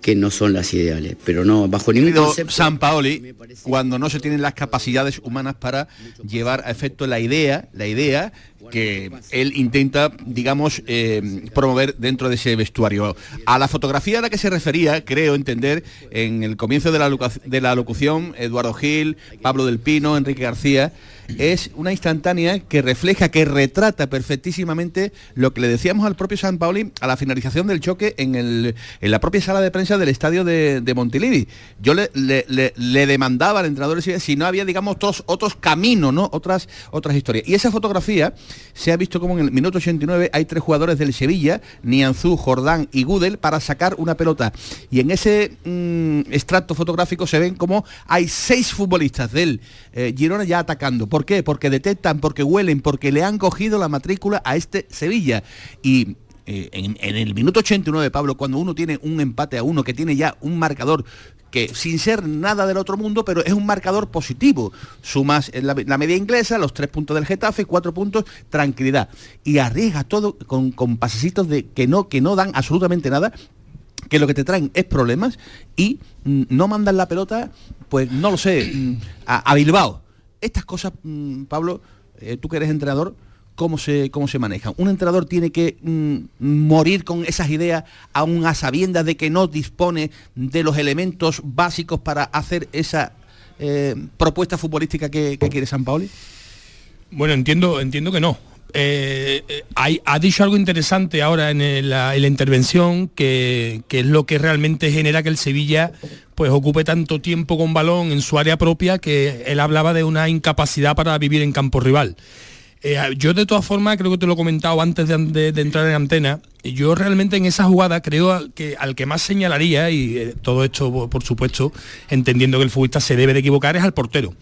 Speaker 18: que no son las ideales, pero no bajo ningún concepto.
Speaker 9: San Paoli, cuando no se tienen las capacidades humanas para llevar a efecto la idea, la idea que él intenta, digamos, eh, promover dentro de ese vestuario. A la fotografía a la que se refería, creo entender, en el comienzo de la, de la locución, Eduardo Gil, Pablo del Pino, Enrique García, es una instantánea que refleja, que retrata perfectísimamente lo que le decíamos al propio San Pauli a la finalización del choque en, el, en la propia sala de prensa del estadio de, Montilivi. Yo le, le, demandaba al entrenador si no había, digamos, otros, otros caminos, ¿no? Otras, otras historias. Y esa fotografía se ha visto como en el minuto 89 hay tres jugadores del Sevilla, Nianzú, Jordán y Gudel, para sacar una pelota. Y en ese mm, extracto fotográfico se ven como hay seis futbolistas del eh, Girona ya atacando. ¿Por qué? Porque detectan, porque huelen, porque le han cogido la matrícula a este Sevilla. Y eh, en, el minuto 89, Pablo, cuando uno tiene un empate a uno, que tiene ya un marcador que sin ser nada del otro mundo, pero es un marcador positivo. Sumas la, media inglesa, los tres puntos del Getafe, cuatro puntos, tranquilidad. Y arriesga todo con, con pasecitos de que no, que no dan absolutamente nada, que lo que te traen es problemas y mm, no mandan la pelota, pues no lo sé, mm, a, Bilbao. Estas cosas, mm, Pablo, eh, tú que eres entrenador, cómo se, cómo se manejan. Un entrenador tiene que mm, morir con esas ideas aún a sabiendas de que no dispone de los elementos básicos para hacer esa eh, propuesta futbolística que, quiere San Paoli.
Speaker 15: Bueno, entiendo, entiendo que no. Eh, ha dicho algo interesante ahora en, el, la, en la, intervención que, que, es lo que realmente genera que el Sevilla pues ocupe tanto tiempo con balón en su área propia que él hablaba de una incapacidad para vivir en campo rival. Eh, yo de todas formas, creo que te lo he comentado antes de, entrar en antena, yo realmente en esa jugada creo que al que más señalaría, y eh, todo esto por supuesto, entendiendo que el futbolista se debe de equivocar, es al portero.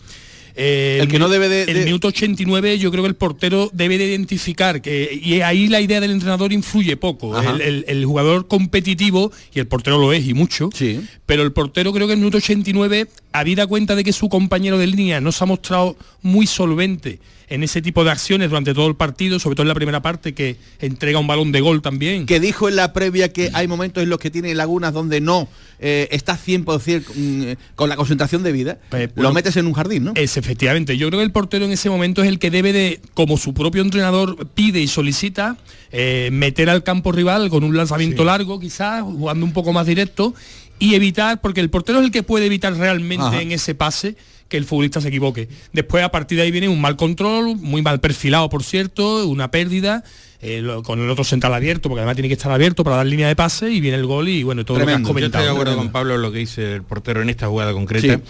Speaker 9: Eh, el que no debe de,
Speaker 15: El minuto 89 yo creo que el portero debe de identificar que y ahí la idea del entrenador influye poco. El, el, el, jugador competitivo, y el portero lo es y mucho,
Speaker 9: sí.
Speaker 15: pero el portero creo que en el minuto 89, habida cuenta de que su compañero de línea no se ha mostrado muy solvente en ese tipo de acciones durante todo el partido, sobre todo en la primera parte que entrega un balón de gol también.
Speaker 9: Que dijo en la previa que hay momentos en los que tiene lagunas donde no eh, está 100% mm, con la concentración de vida, pues, bueno, lo metes en un jardín, ¿no?
Speaker 15: Es efectivamente. Yo creo que el portero en ese momento es el que debe de, como su propio entrenador pide y solicita, eh, meter al campo rival con un lanzamiento sí. largo, quizás, jugando un poco más directo, y evitar, porque el portero es el que puede evitar realmente Ajá. en ese pase que el futbolista se equivoque. Después a partir de ahí viene un mal control, muy mal perfilado por cierto, una pérdida, eh, lo, con el otro central abierto, porque además tiene que estar abierto para dar línea de pase y viene el gol y bueno, todo
Speaker 11: Tremendo.
Speaker 15: lo que has comentado.
Speaker 11: Yo estoy de acuerdo con Pablo en lo que dice el portero en esta jugada concreta. Sí.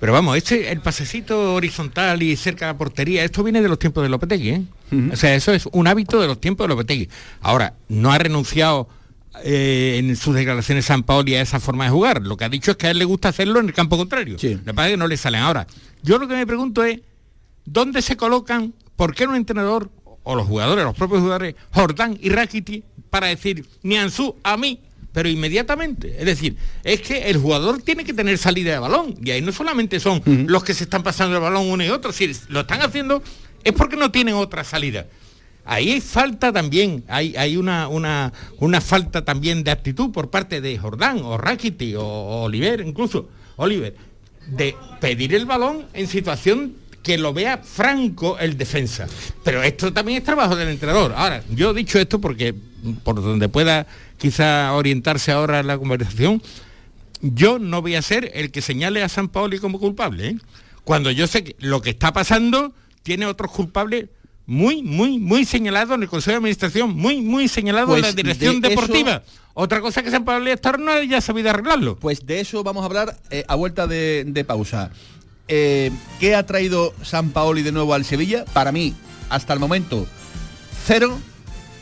Speaker 11: Pero vamos, este, el pasecito horizontal y cerca de la portería, esto viene de los tiempos de Lopetegui, ¿eh? Uh -huh. O sea, eso es un hábito de los tiempos de Lopetegui. Ahora, no ha renunciado eh, en sus declaraciones San Paoli a esa forma de jugar. Lo que ha dicho es que a él le gusta hacerlo en el campo contrario.
Speaker 9: Sí.
Speaker 11: Lo que pasa es que no le salen. Ahora, yo lo que me pregunto es, ¿dónde se colocan, por qué un entrenador, o los jugadores, los propios jugadores, Jordán y Rakiti, para decir, Nianzú, a mí, pero inmediatamente. Es decir, es que el jugador tiene que tener salida de balón. Y ahí no solamente son uh -huh. los que se están pasando el balón uno y otro, si lo están haciendo es porque no tienen otra salida. Ahí falta también, hay, una, falta también de actitud por parte de Jordán o Rakiti o, Oliver, incluso Oliver, de pedir el balón en situación que lo vea franco el defensa. Pero esto también es trabajo del entrenador. Ahora, yo he dicho esto porque por donde pueda quizá orientarse ahora la conversación, yo no voy a ser el que señale a San Paoli como culpable. ¿eh? Cuando yo sé que lo que está pasando tiene otros culpables muy, muy, muy señalado en el Consejo de Administración, muy, muy señalado pues en la dirección de deportiva. Eso... Otra cosa que San Pablo Estar no haya sabido arreglarlo.
Speaker 9: Pues de eso vamos a hablar eh, a vuelta de, de pausa. Eh, ¿Qué ha traído San Paoli de nuevo al Sevilla? Para mí, hasta el momento, cero.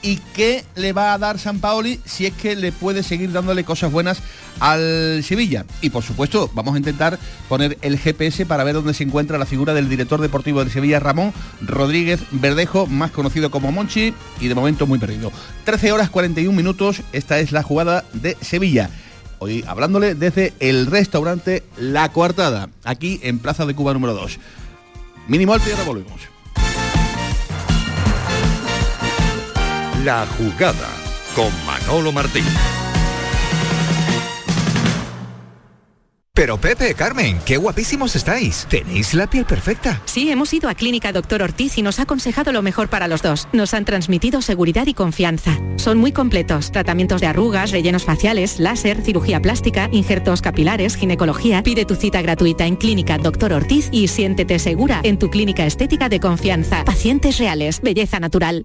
Speaker 9: ¿Y qué le va a dar San Paoli si es que le puede seguir dándole cosas buenas al Sevilla? Y por supuesto, vamos a intentar poner el GPS para ver dónde se encuentra la figura del director deportivo del Sevilla, Ramón Rodríguez Verdejo, más conocido como Monchi, y de momento muy perdido. 13 horas 41 minutos, esta es la jugada de Sevilla. Hoy hablándole desde el restaurante La Coartada, aquí en Plaza de Cuba número 2. Mínimo alto y volvemos.
Speaker 21: La jugada con Manolo Martín.
Speaker 22: Pero Pepe, Carmen, qué guapísimos estáis. Tenéis la piel perfecta.
Speaker 23: Sí, hemos ido a Clínica Doctor Ortiz y nos ha aconsejado lo mejor para los dos. Nos han transmitido seguridad y confianza. Son muy completos. Tratamientos de arrugas, rellenos faciales, láser, cirugía plástica, injertos capilares, ginecología. Pide tu cita gratuita en Clínica Doctor Ortiz y siéntete segura en tu clínica estética de confianza. Pacientes reales, belleza natural.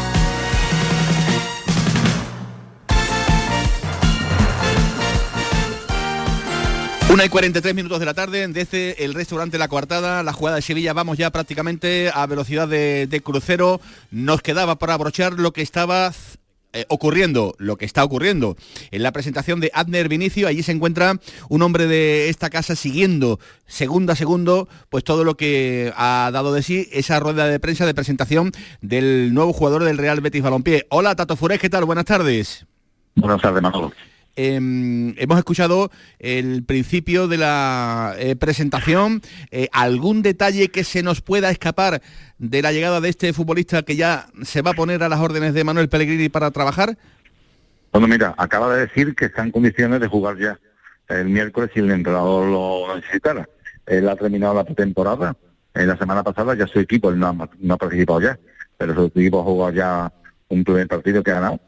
Speaker 9: Una y 43 minutos de la tarde desde el restaurante La Coartada, la jugada de Sevilla, vamos ya prácticamente a velocidad de, crucero. Nos quedaba para abrochar lo que estaba eh, ocurriendo, lo que está ocurriendo en la presentación de Adner Vinicio. Allí se encuentra un hombre de esta casa siguiendo segundo a segundo pues todo lo que ha dado de sí esa rueda de prensa de presentación del nuevo jugador del Real Betis Balompié. Hola Tato Furés, ¿qué tal? Buenas tardes.
Speaker 24: Buenas tardes, Manolo.
Speaker 9: Eh, hemos escuchado el principio de la eh, presentación. Eh, ¿Algún detalle que se nos pueda escapar de la llegada de este futbolista que ya se va a poner a las órdenes de Manuel Pellegrini para trabajar?
Speaker 24: Bueno, mira, acaba de decir que está en condiciones de jugar ya el miércoles si el entrenador lo necesitara. Él ha terminado la pretemporada. En la semana pasada ya su equipo, él no ha, no ha participado ya, pero su equipo ha jugado ya un primer partido que ha ganado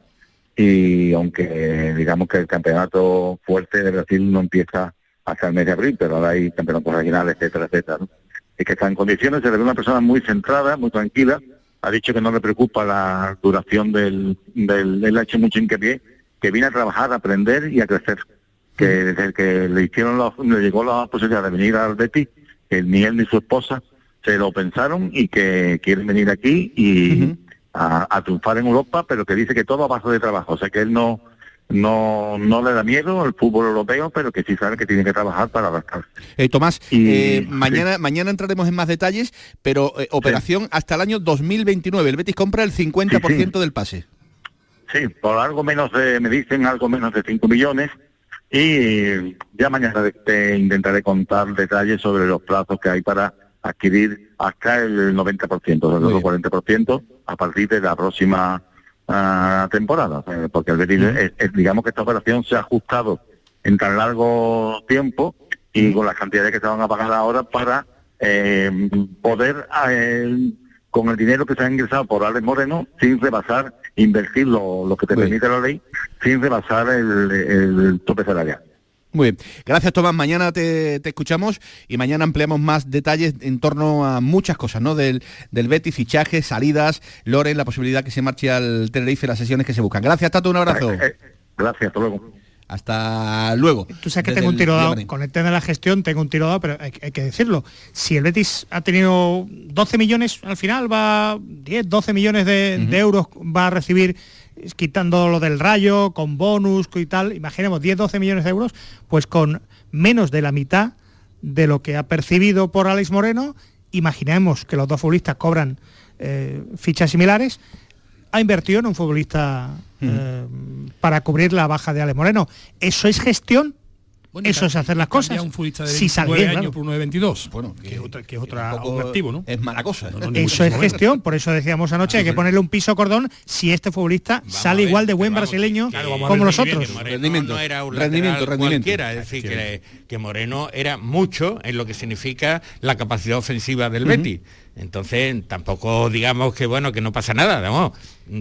Speaker 24: y aunque digamos que el campeonato fuerte de Brasil no empieza hasta el mes de abril, pero ahora hay campeonatos regionales, etcétera, etcétera. ¿no? Es que está en condiciones, se ve una persona muy centrada, muy tranquila, ha dicho que no le preocupa la duración del, del él ha hecho mucho hincapié, que viene a trabajar, a aprender y a crecer. Que desde que le hicieron la, le llegó la posibilidad de venir al Betis, que ni él ni su esposa se lo pensaron y que quieren venir aquí y, a, a, triunfar en Europa, pero que dice que todo a base de trabajo, o sea que él no no no le da miedo al fútbol europeo, pero que sí sabe que tiene que trabajar para adaptarse.
Speaker 9: Eh, Tomás,
Speaker 24: Y-
Speaker 9: eh, mañana mañana entraremos en más detalles, pero eh, operación hasta el año 2029. El Betis compra el 50% del pase.
Speaker 24: Sí, por algo menos de, me dicen algo menos de 5 millones y ya mañana te intentaré contar detalles sobre los plazos que hay para adquirir hasta el 90%, o sea, el otro 40% a partir de la próxima ah, temporada, eh, porque el Betis, es- es- digamos que esta operación se ha ajustado en tan largo tiempo y con las cantidades que se van a pagar ahora para eh, poder eh, con el dinero que se ha ingresado por Alex Moreno sin rebasar, invertir lo, lo que te permite la ley, sin rebasar el, el tope salarial.
Speaker 9: Muy bien. Gracias, Tomás. Mañana te, te escuchamos y mañana ampliamos más detalles en torno a muchas cosas, ¿no? Del, del Betis, fichajes, salidas, Loren, la posibilidad que se marche al Tenerife, las sesiones que se buscan. Gracias, Tato. Un abrazo.
Speaker 24: Gracias, hasta luego.
Speaker 9: Hasta luego.
Speaker 10: Tú sabes que
Speaker 9: Desde
Speaker 10: tengo un tiro dado, con el tema de la gestión tengo un tiro dado, pero hay, hay que decirlo. Si el Betis ha tenido 12 millones, al final va 10, 12 millones de, de euros va a recibir eh, quitando lo del rayo, con bonus y tal, imaginemos 10, 12 millones de euros, pues con menos de la mitad de lo que ha percibido por Alex Moreno, imaginemos que los dos futbolistas cobran eh, fichas similares, ha invertido en un futbolista eh, para cubrir la baja de Alex Moreno. ¿Eso es gestión? Eso es hacer las cosas.
Speaker 15: un futbolista de
Speaker 10: si
Speaker 15: 29
Speaker 10: sale bien,
Speaker 15: años
Speaker 10: claro.
Speaker 15: por uno de 22.
Speaker 9: Bueno,
Speaker 15: que, es otra, que es otra
Speaker 9: tampoco
Speaker 15: un activo, ¿no?
Speaker 9: Es mala cosa.
Speaker 15: No, no, ni
Speaker 10: Eso es gestión, por eso decíamos anoche, hay que ponerle un piso cordón si este futbolista sale igual de buen brasileño como los otros.
Speaker 9: Rendimiento,
Speaker 11: no era un
Speaker 9: rendimiento, rendimiento.
Speaker 11: cualquiera, es decir, que, que Moreno era mucho en lo que significa la capacidad ofensiva del Betis. Entonces, tampoco digamos que bueno, que no pasa nada.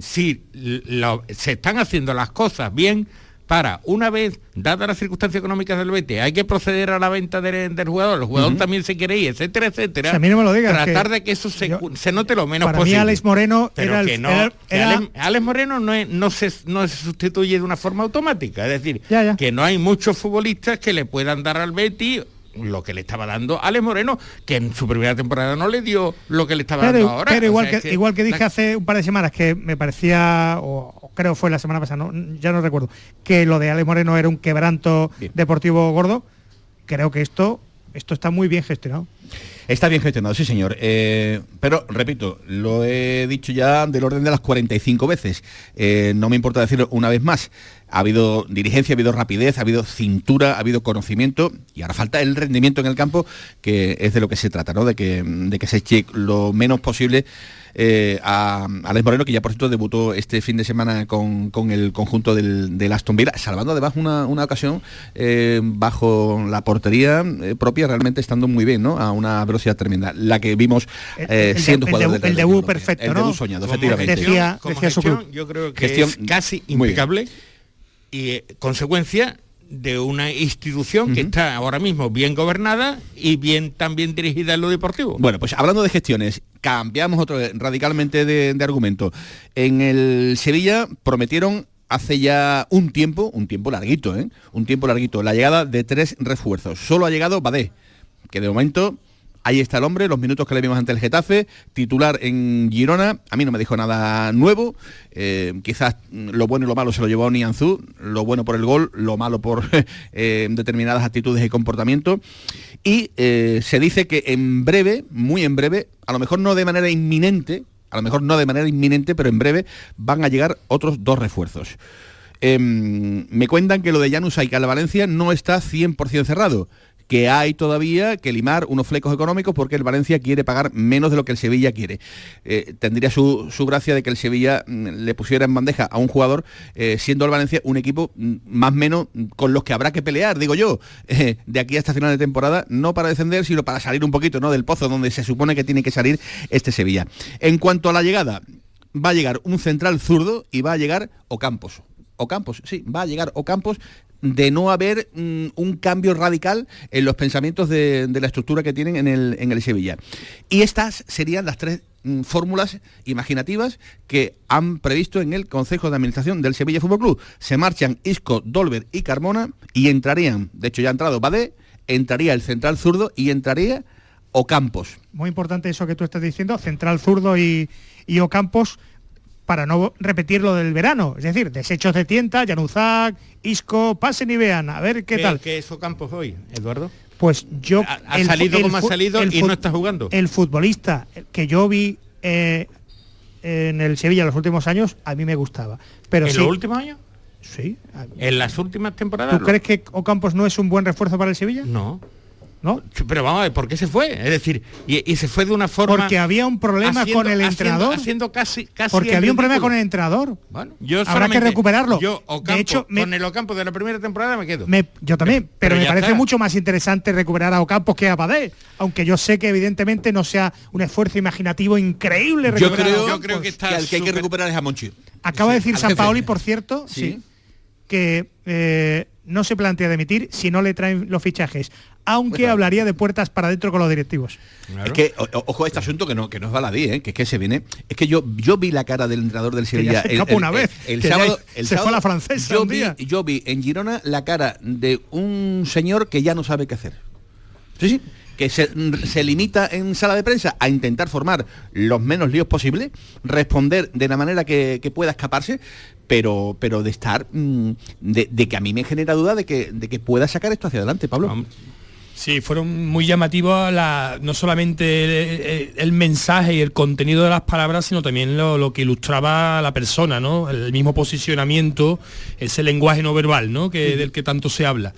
Speaker 11: Sí, lo- se están haciendo las cosas bien para, una vez, dadas las circunstancias económicas del Betis, hay que proceder a la venta de- del jugador, el jugador también se quiere ir, etcétera, etcétera.
Speaker 10: O sea, a mí no me lo digas,
Speaker 11: Tratar
Speaker 10: que
Speaker 11: de que eso se, se note lo menos
Speaker 10: para
Speaker 11: posible.
Speaker 10: mí Alex Moreno
Speaker 11: Pero
Speaker 10: era el-
Speaker 11: no,
Speaker 10: era-
Speaker 11: que
Speaker 10: era-
Speaker 11: Alex, Alex Moreno no, es- no, se, no se sustituye de una forma automática. Es decir,
Speaker 10: Ya, ya.
Speaker 11: que no hay muchos futbolistas que le puedan dar al Betis lo que le estaba dando Alex Moreno, que en su primera temporada no le dio lo que le estaba
Speaker 10: Pero,
Speaker 11: dando ahora.
Speaker 10: pero
Speaker 11: O
Speaker 10: igual,
Speaker 11: sea,
Speaker 10: que, igual que
Speaker 11: la-
Speaker 10: dije hace un par de semanas que me parecía, o, o creo fue la semana pasada, no, ya no recuerdo, que lo de Alex Moreno era un quebranto deportivo gordo, creo que esto, esto está muy bien gestionado.
Speaker 9: Está bien gestionado, sí señor. Eh, pero, repito, lo he dicho ya del orden de las 45 veces. Eh, no me importa decirlo una vez más. Ha habido dirigencia, ha habido rapidez, ha habido cintura, ha habido conocimiento y ahora falta el rendimiento en el campo, que es de lo que se trata, ¿no? De que, de que se eche lo menos posible eh, a Alex Moreno, que ya por cierto debutó este fin de semana con, con el conjunto del, del Aston Villa, salvando además una, una ocasión eh, bajo la portería eh, propia, realmente estando muy bien, ¿no? A una velocidad tremenda. La que vimos eh,
Speaker 10: el
Speaker 9: siendo
Speaker 10: el
Speaker 9: jugador
Speaker 10: debut-
Speaker 9: del
Speaker 10: el debut perfecto,
Speaker 9: El
Speaker 10: ¿no?
Speaker 9: debut soñado,
Speaker 10: Como
Speaker 9: efectivamente.
Speaker 10: decía-
Speaker 11: como
Speaker 10: decía su
Speaker 11: gestión,
Speaker 10: club.
Speaker 11: yo creo que
Speaker 9: Gestión
Speaker 11: es casi impecable y consecuencia de una institución que está ahora mismo bien gobernada y bien también dirigida en lo deportivo.
Speaker 9: Bueno, pues hablando de gestiones, cambiamos otro radicalmente de, de argumento. En el Sevilla prometieron hace ya un tiempo, un tiempo larguito, ¿eh? Un tiempo larguito, la llegada de tres refuerzos. Solo ha llegado Badé, que de momento ahí está el hombre, los minutos que le vimos ante el Getafe, titular en Girona, a mí no me dijo nada nuevo, eh, quizás lo bueno y lo malo se lo llevó Nianzú, lo bueno por el gol, lo malo por eh, determinadas actitudes y comportamiento, y eh, se dice que en breve, muy en breve, a lo mejor no de manera inminente, a lo mejor no de manera inminente, pero en breve van a llegar otros dos refuerzos. Em, me cuentan que lo de Janus Aikala Valencia no está 100% cerrado, que hay todavía que limar unos flecos económicos porque el Valencia quiere pagar menos de lo que el Sevilla quiere. Eh, tendría su, su gracia de que el Sevilla mm, le pusiera en bandeja a un jugador, eh, siendo el Valencia un equipo mm, más o menos mm, con los que habrá que pelear, digo yo, eh, de aquí hasta final de temporada, no para descender, sino para salir un poquito ¿no? del pozo donde se supone que tiene que salir este Sevilla. En cuanto a la llegada, va a llegar un central zurdo y va a llegar Ocampos. Ocampos, sí, va a llegar Ocampos de no haber mm, un cambio radical en los pensamientos de, de la estructura que tienen en el, en el Sevilla. Y estas serían las tres mm, fórmulas imaginativas que han previsto en el Consejo de Administración del Sevilla Fútbol Club. Se marchan Isco, Dolber y Carmona y entrarían, de hecho ya ha entrado Badé, entraría el central zurdo y entraría Ocampos.
Speaker 10: Muy importante eso que tú estás diciendo, central zurdo y, y Ocampos, para no repetir lo del verano. Es decir, desechos de tienta, Januzak, Isco, pasen y vean, a ver qué tal.
Speaker 11: ¿Qué es Ocampos hoy, Eduardo?
Speaker 10: Pues yo...
Speaker 11: Ha, ha
Speaker 10: el
Speaker 11: salido
Speaker 10: el
Speaker 11: como ha salido
Speaker 10: el
Speaker 11: y no está jugando.
Speaker 10: El futbolista que yo vi eh, en el Sevilla en los últimos años, a mí me gustaba. Pero
Speaker 11: ¿En
Speaker 10: sí,
Speaker 11: los últimos años?
Speaker 10: Sí.
Speaker 11: ¿En las últimas temporadas?
Speaker 10: ¿Tú crees que Ocampos no es un buen refuerzo para el Sevilla?
Speaker 11: No.
Speaker 10: ¿No?
Speaker 11: Pero vamos a ver, ¿por qué se fue? Es decir, y, y se fue de una forma...
Speaker 10: Porque había un problema
Speaker 11: haciendo-
Speaker 10: con el entrenador.
Speaker 11: Haciendo casi, casi
Speaker 10: Porque había un problema con el entrenador.
Speaker 11: Bueno, yo
Speaker 10: Habrá que recuperarlo.
Speaker 11: Yo, Ocampo,
Speaker 10: de hecho, me-
Speaker 11: con el Ocampo de la primera temporada me quedo.
Speaker 10: Me- yo también, pero,
Speaker 11: pero
Speaker 10: me parece
Speaker 11: está.
Speaker 10: mucho más interesante recuperar a Ocampos que a Padé, aunque yo sé que evidentemente no sea un esfuerzo imaginativo increíble
Speaker 9: Yo
Speaker 10: recuperar a
Speaker 9: creo, yo creo que, está al que hay que recuperar es a Monchi.
Speaker 10: Acaba de decir San. Paoli, por cierto,
Speaker 9: Sí.
Speaker 10: sí, que eh, no se plantea demitir si no le traen los fichajes, aunque hablaría de puertas para adentro con los directivos.
Speaker 9: Es que, o- ojo a este asunto que no, que no es baladí, ¿eh? que es que se viene. Es que yo, yo vi la cara del entrenador del
Speaker 10: Que
Speaker 9: Sevilla.
Speaker 10: ya se escapó una vez,
Speaker 9: El,
Speaker 10: que ya
Speaker 9: sábado, el
Speaker 10: se fue a
Speaker 9: sábado
Speaker 10: la francesa
Speaker 9: Yo
Speaker 10: un
Speaker 9: vi,
Speaker 10: día.
Speaker 9: yo vi en Girona la cara de un señor que ya no sabe qué hacer. Sí, sí. Que se, se limita en sala de prensa a intentar formar los menos líos posibles, responder de la manera que, que pueda escaparse, pero, pero de estar, mm, de, de que a mí me genera duda de que, de que pueda sacar esto hacia adelante, Pablo.
Speaker 15: Sí, fueron muy llamativos la- no solamente el, el mensaje y el contenido de las palabras, sino también lo, lo que ilustraba la persona, ¿no? El mismo posicionamiento, ese lenguaje no verbal, ¿no? Que, del que tanto se habla.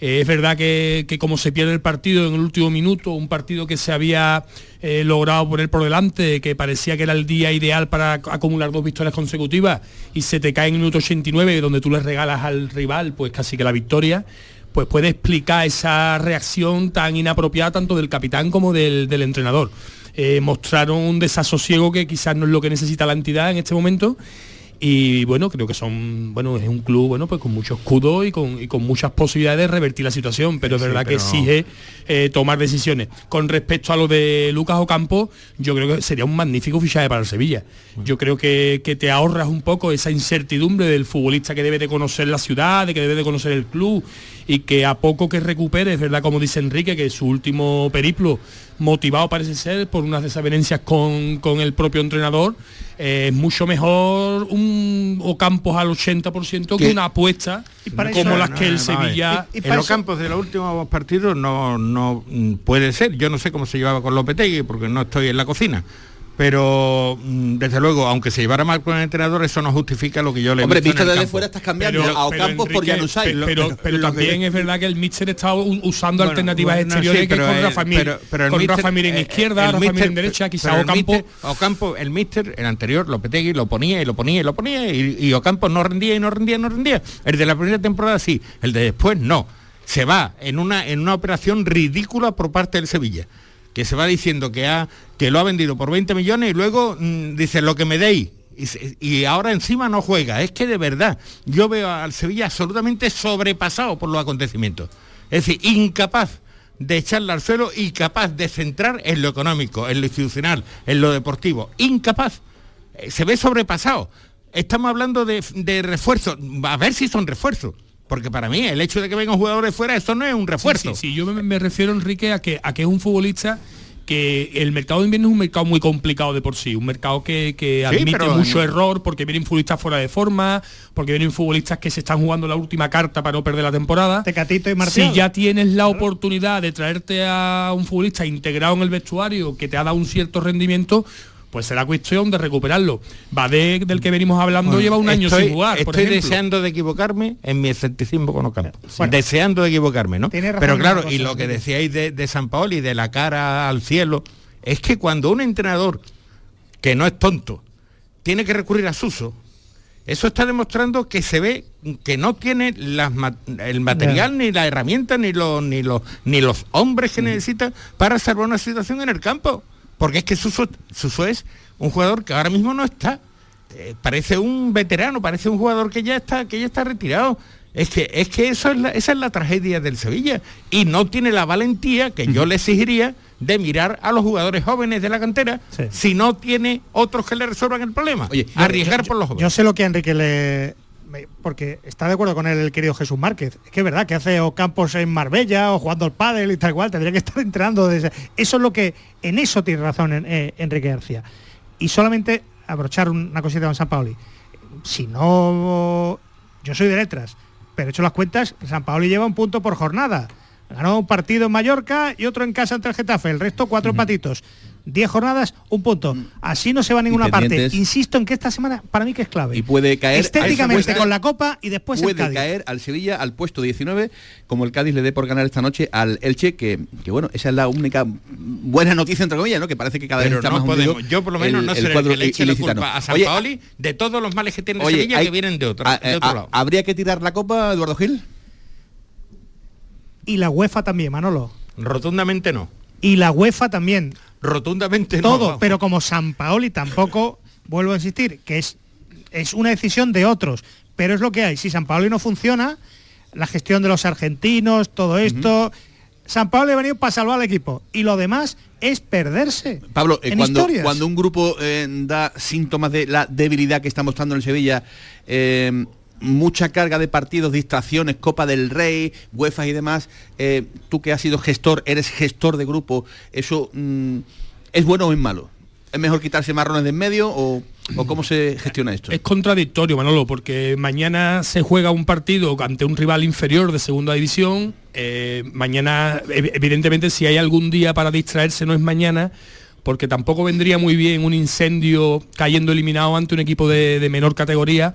Speaker 15: Eh, es verdad que, que, como se pierde el partido en el último minuto, un partido que se había eh, logrado poner por delante, que parecía que era el día ideal para acumular dos victorias consecutivas y se te cae en el minuto 89 donde tú le regalas al rival pues casi que la victoria, pues puede explicar esa reacción tan inapropiada tanto del capitán como del, del entrenador. Eh, mostraron un desasosiego que quizás no es lo que necesita la entidad en este momento y bueno, creo que son, bueno, es un club bueno, pues con mucho escudo y con, y con muchas posibilidades de revertir la situación, pero es verdad que exige eh, tomar decisiones. Con respecto a lo de Lucas Ocampo, yo creo que sería un magnífico fichaje para el Sevilla. Yo creo que, que, te ahorras un poco esa incertidumbre del futbolista que debe de conocer la ciudad, de que debe de conocer el club y que a poco que recupere, es verdad como dice Enrique, que su último periplo, motivado parece ser por unas desavenencias con, con el propio entrenador, es mucho mejor un Ocampos al 80% que una apuesta como las que el Sevilla...
Speaker 11: en los campos de los últimos partidos no, no puede ser. Yo no sé cómo se llevaba con Lopetegui porque no estoy en la cocina pero mm, desde luego, aunque se llevara mal con el entrenador, eso no justifica lo que yo le
Speaker 9: Hombre,
Speaker 11: visto
Speaker 9: desde campo. fuera estás cambiando pero, a Ocampos por Januzaj.
Speaker 15: Pero, pero, pero también es verdad que el Míster está usando bueno, alternativas bueno, exteriores sí, que con Rafa Mir, pero, con Rafa Mir en izquierda, Rafa Mir en derecha, quizá Ocampo...
Speaker 11: Ocampo, el Míster, el anterior, Lopetegui, lo ponía y lo ponía y lo ponía y, y Ocampo no rendía y no rendía y no rendía. El de la primera temporada sí, el de después no. Se va en una, en una operación ridícula por parte del Sevilla que se va diciendo que, ha, que lo ha vendido por 20 millones y luego mmm, dice lo que me deis. Y, ahora encima no juega. Es que de verdad, yo veo al Sevilla absolutamente sobrepasado por los acontecimientos. Es decir, incapaz de echarla al suelo y capaz de centrar en lo económico, en lo institucional, en lo deportivo. Incapaz. Se ve sobrepasado. Estamos hablando de, de refuerzos. A ver si son refuerzos porque para mí el hecho de que vengan jugadores fuera, esto no es un refuerzo.
Speaker 15: Sí, sí, sí. yo me, me, refiero, Enrique, a que, a que es un futbolista que el mercado de invierno es un mercado muy complicado de por sí, un mercado que, que sí, admite pero, mucho error porque vienen futbolistas fuera de forma, porque vienen futbolistas que se están jugando la última carta para no perder la temporada.
Speaker 10: Tecatito y Marcial.
Speaker 15: Si ya tienes la oportunidad de traerte a un futbolista integrado en el vestuario que te ha dado un cierto rendimiento, pues será cuestión de recuperarlo. Badé, del que venimos hablando, bueno, lleva un año
Speaker 11: estoy,
Speaker 15: sin jugar.
Speaker 11: Estoy deseando de equivocarme en mi escepticismo con Ocampo. Bueno, deseando de equivocarme, ¿no? Pero claro, y lo que decíais de, de San Paoli, de la cara al cielo, es que cuando un entrenador, que no es tonto, tiene que recurrir a Suso, eso está demostrando que se ve que no tiene las, el material, yeah. ni la herramienta, ni los, ni los, ni los hombres que mm. necesita para salvar una situación en el campo. Porque es que Suso, Suso es un jugador que ahora mismo no está. Eh, parece un veterano, parece un jugador que ya está, que ya está retirado. Es que, es que eso es la, esa es la tragedia del Sevilla. Y no tiene la valentía que yo le exigiría de mirar a los jugadores jóvenes de la cantera sí. si no tiene otros que le resuelvan el problema. Oye, arriesgar
Speaker 10: yo,
Speaker 11: por los jóvenes.
Speaker 10: Yo sé lo que Enrique le, porque está de acuerdo con él el querido Jesús Márquez. Es que es verdad que hace o campos en Marbella o jugando al pádel y tal cual, tendría que estar entrenando desde... Eso es lo que, en eso tiene razón en, eh, Enrique García. Y solamente abrochar una cosita con San Paoli. Si no, yo soy de letras, pero he hecho las cuentas, San Paoli lleva un punto por jornada. Ganó un partido en Mallorca y otro en casa ante el Getafe, el resto cuatro uh -huh. patitos. 10 jornadas, un punto. Así no se va a ninguna parte. Insisto en que esta semana para mí que es clave.
Speaker 9: Y puede caer
Speaker 10: estéticamente con la Copa y después
Speaker 9: puede
Speaker 10: el Cádiz.
Speaker 9: caer al Sevilla al puesto 19, como el Cádiz le dé por ganar esta noche al Elche, que, que bueno, esa es la única buena noticia entre comillas, ¿no? Que parece que cada
Speaker 11: Pero
Speaker 9: vez está
Speaker 11: no
Speaker 9: más
Speaker 11: podemos. Yo por lo menos el, no sé el que le eche la culpa a San oye, Paoli de todos los males que tiene oye, Sevilla hay, que vienen de otro,
Speaker 9: a,
Speaker 11: de otro lado.
Speaker 9: ¿Habría que tirar la Copa, Eduardo Gil?
Speaker 10: Y la UEFA también, Manolo.
Speaker 11: Rotundamente no.
Speaker 10: Y la UEFA también.
Speaker 11: Rotundamente
Speaker 10: Todo,
Speaker 11: no.
Speaker 10: pero como San Paoli tampoco, vuelvo a insistir, que es, es una decisión de otros. Pero es lo que hay. Si San Paoli no funciona, la gestión de los argentinos, todo esto... Uh -huh. San Pablo ha venido para salvar al equipo y lo demás es perderse.
Speaker 9: Pablo,
Speaker 10: eh,
Speaker 9: cuando, cuando, un grupo eh, da síntomas de la debilidad que está mostrando en Sevilla, eh, mucha carga de partidos, distracciones, Copa del Rey, UEFA y demás, eh, tú que has sido gestor, eres gestor de grupo, ¿eso mm, es bueno o es malo? ¿Es mejor quitarse marrones de en medio o, o, cómo se gestiona esto?
Speaker 15: Es contradictorio, Manolo, porque mañana se juega un partido ante un rival inferior de segunda división. Eh, mañana, evidentemente, si hay algún día para distraerse, no es mañana, porque tampoco vendría muy bien un incendio cayendo eliminado ante un equipo de, de menor categoría.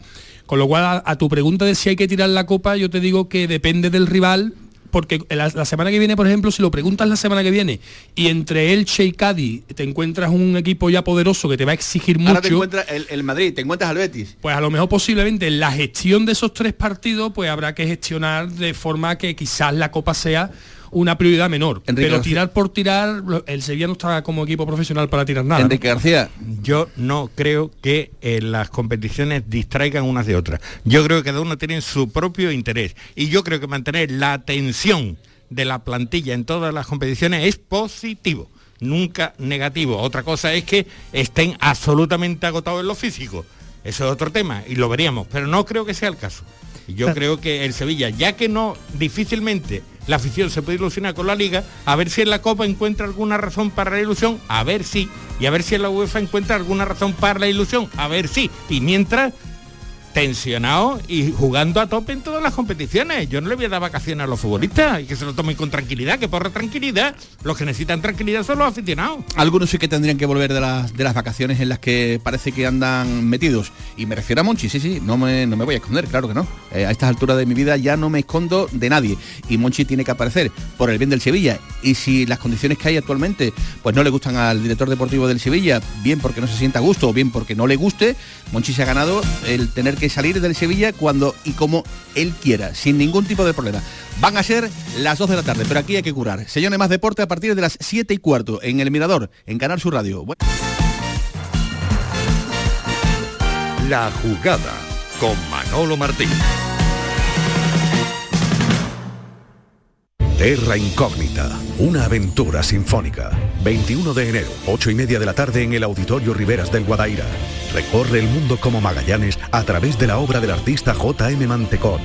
Speaker 15: Con lo cual, a, a, tu pregunta de si hay que tirar la copa, yo te digo que depende del rival, porque la, la semana que viene, por ejemplo, si lo preguntas la semana que viene y entre Elche y Cádiz te encuentras un equipo ya poderoso que te va a exigir mucho.
Speaker 9: Ahora te encuentras el, el Madrid, te encuentras al Betis.
Speaker 15: Pues a lo mejor posiblemente la gestión de esos tres partidos pues habrá que gestionar de forma que quizás la Copa sea una prioridad menor.
Speaker 9: Enrique
Speaker 15: pero
Speaker 9: García.
Speaker 15: tirar por tirar, el Sevilla no está como equipo profesional para tirar nada. ¿no?
Speaker 9: Enrique García.
Speaker 11: Yo no creo que eh, las competiciones distraigan unas de otras. Yo creo que cada uno tiene su propio interés. Y yo creo que mantener la atención de la plantilla en todas las competiciones es positivo, nunca negativo. Otra cosa es que estén absolutamente agotados en lo físico. Eso es otro tema y lo veríamos, pero no creo que sea el caso. Yo creo que el Sevilla, ya que no difícilmente la afición se puede ilusionar con la liga, a ver si en la Copa encuentra alguna razón para la ilusión, a ver si, y a ver si en la UEFA encuentra alguna razón para la ilusión, a ver si. Y mientras, tensionado y jugando a tope en todas las competiciones. Yo no le voy a dar vacaciones a los futbolistas y que se lo tomen con tranquilidad, que por tranquilidad. Los que necesitan tranquilidad son los aficionados.
Speaker 9: Algunos sí que tendrían que volver de las, de las vacaciones en las que parece que andan metidos. Y me refiero a Monchi, sí, sí, no me, no me voy a esconder, claro que no. Eh, a estas alturas de mi vida ya no me escondo de nadie. Y Monchi tiene que aparecer por el bien del Sevilla. Y si las condiciones que hay actualmente pues no le gustan al director deportivo del Sevilla, bien porque no se sienta a gusto o bien porque no le guste, Monchi se ha ganado el tener que salir del Sevilla cuando y como él quiera, sin ningún tipo de problema. Van a ser las 2 de la tarde, pero aquí hay que curar. Señores, más deporte a partir de las 7 y cuarto en El Mirador, en Canal Sur Radio.
Speaker 3: La jugada con Manolo Martín. Terra Incógnita, una aventura sinfónica. 21 de enero, 8 y media de la tarde en el Auditorio Riveras del Guadaira. Recorre el mundo como Magallanes a través de la obra del artista J.M. Mantecón.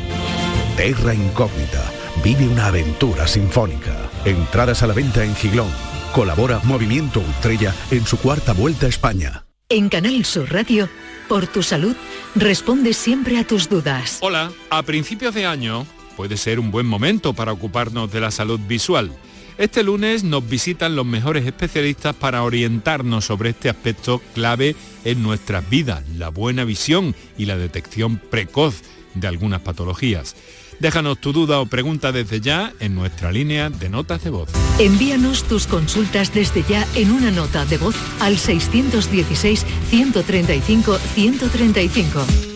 Speaker 3: Terra Incógnita, vive una aventura sinfónica. Entradas a la venta en Giglón. Colabora Movimiento Ultrella en su cuarta vuelta a España.
Speaker 4: En Canal Sur Radio, por tu salud, responde siempre a tus dudas.
Speaker 7: Hola, a principios de año puede ser un buen momento para ocuparnos de la salud visual. Este lunes nos visitan los mejores especialistas para orientarnos sobre este aspecto clave en nuestras vidas, la buena visión y la detección precoz de algunas patologías. Déjanos tu duda o pregunta desde ya en nuestra línea de notas de voz.
Speaker 4: Envíanos tus consultas desde ya en una nota de voz al 616-135-135.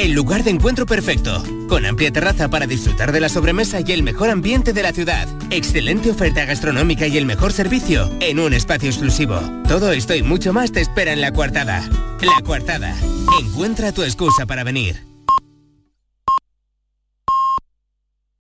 Speaker 25: el lugar de encuentro perfecto, con amplia terraza para disfrutar de la sobremesa y el mejor ambiente de la ciudad, excelente oferta gastronómica y el mejor servicio en un espacio exclusivo. Todo esto y mucho más te espera en La Coartada. La Coartada, encuentra tu excusa para venir.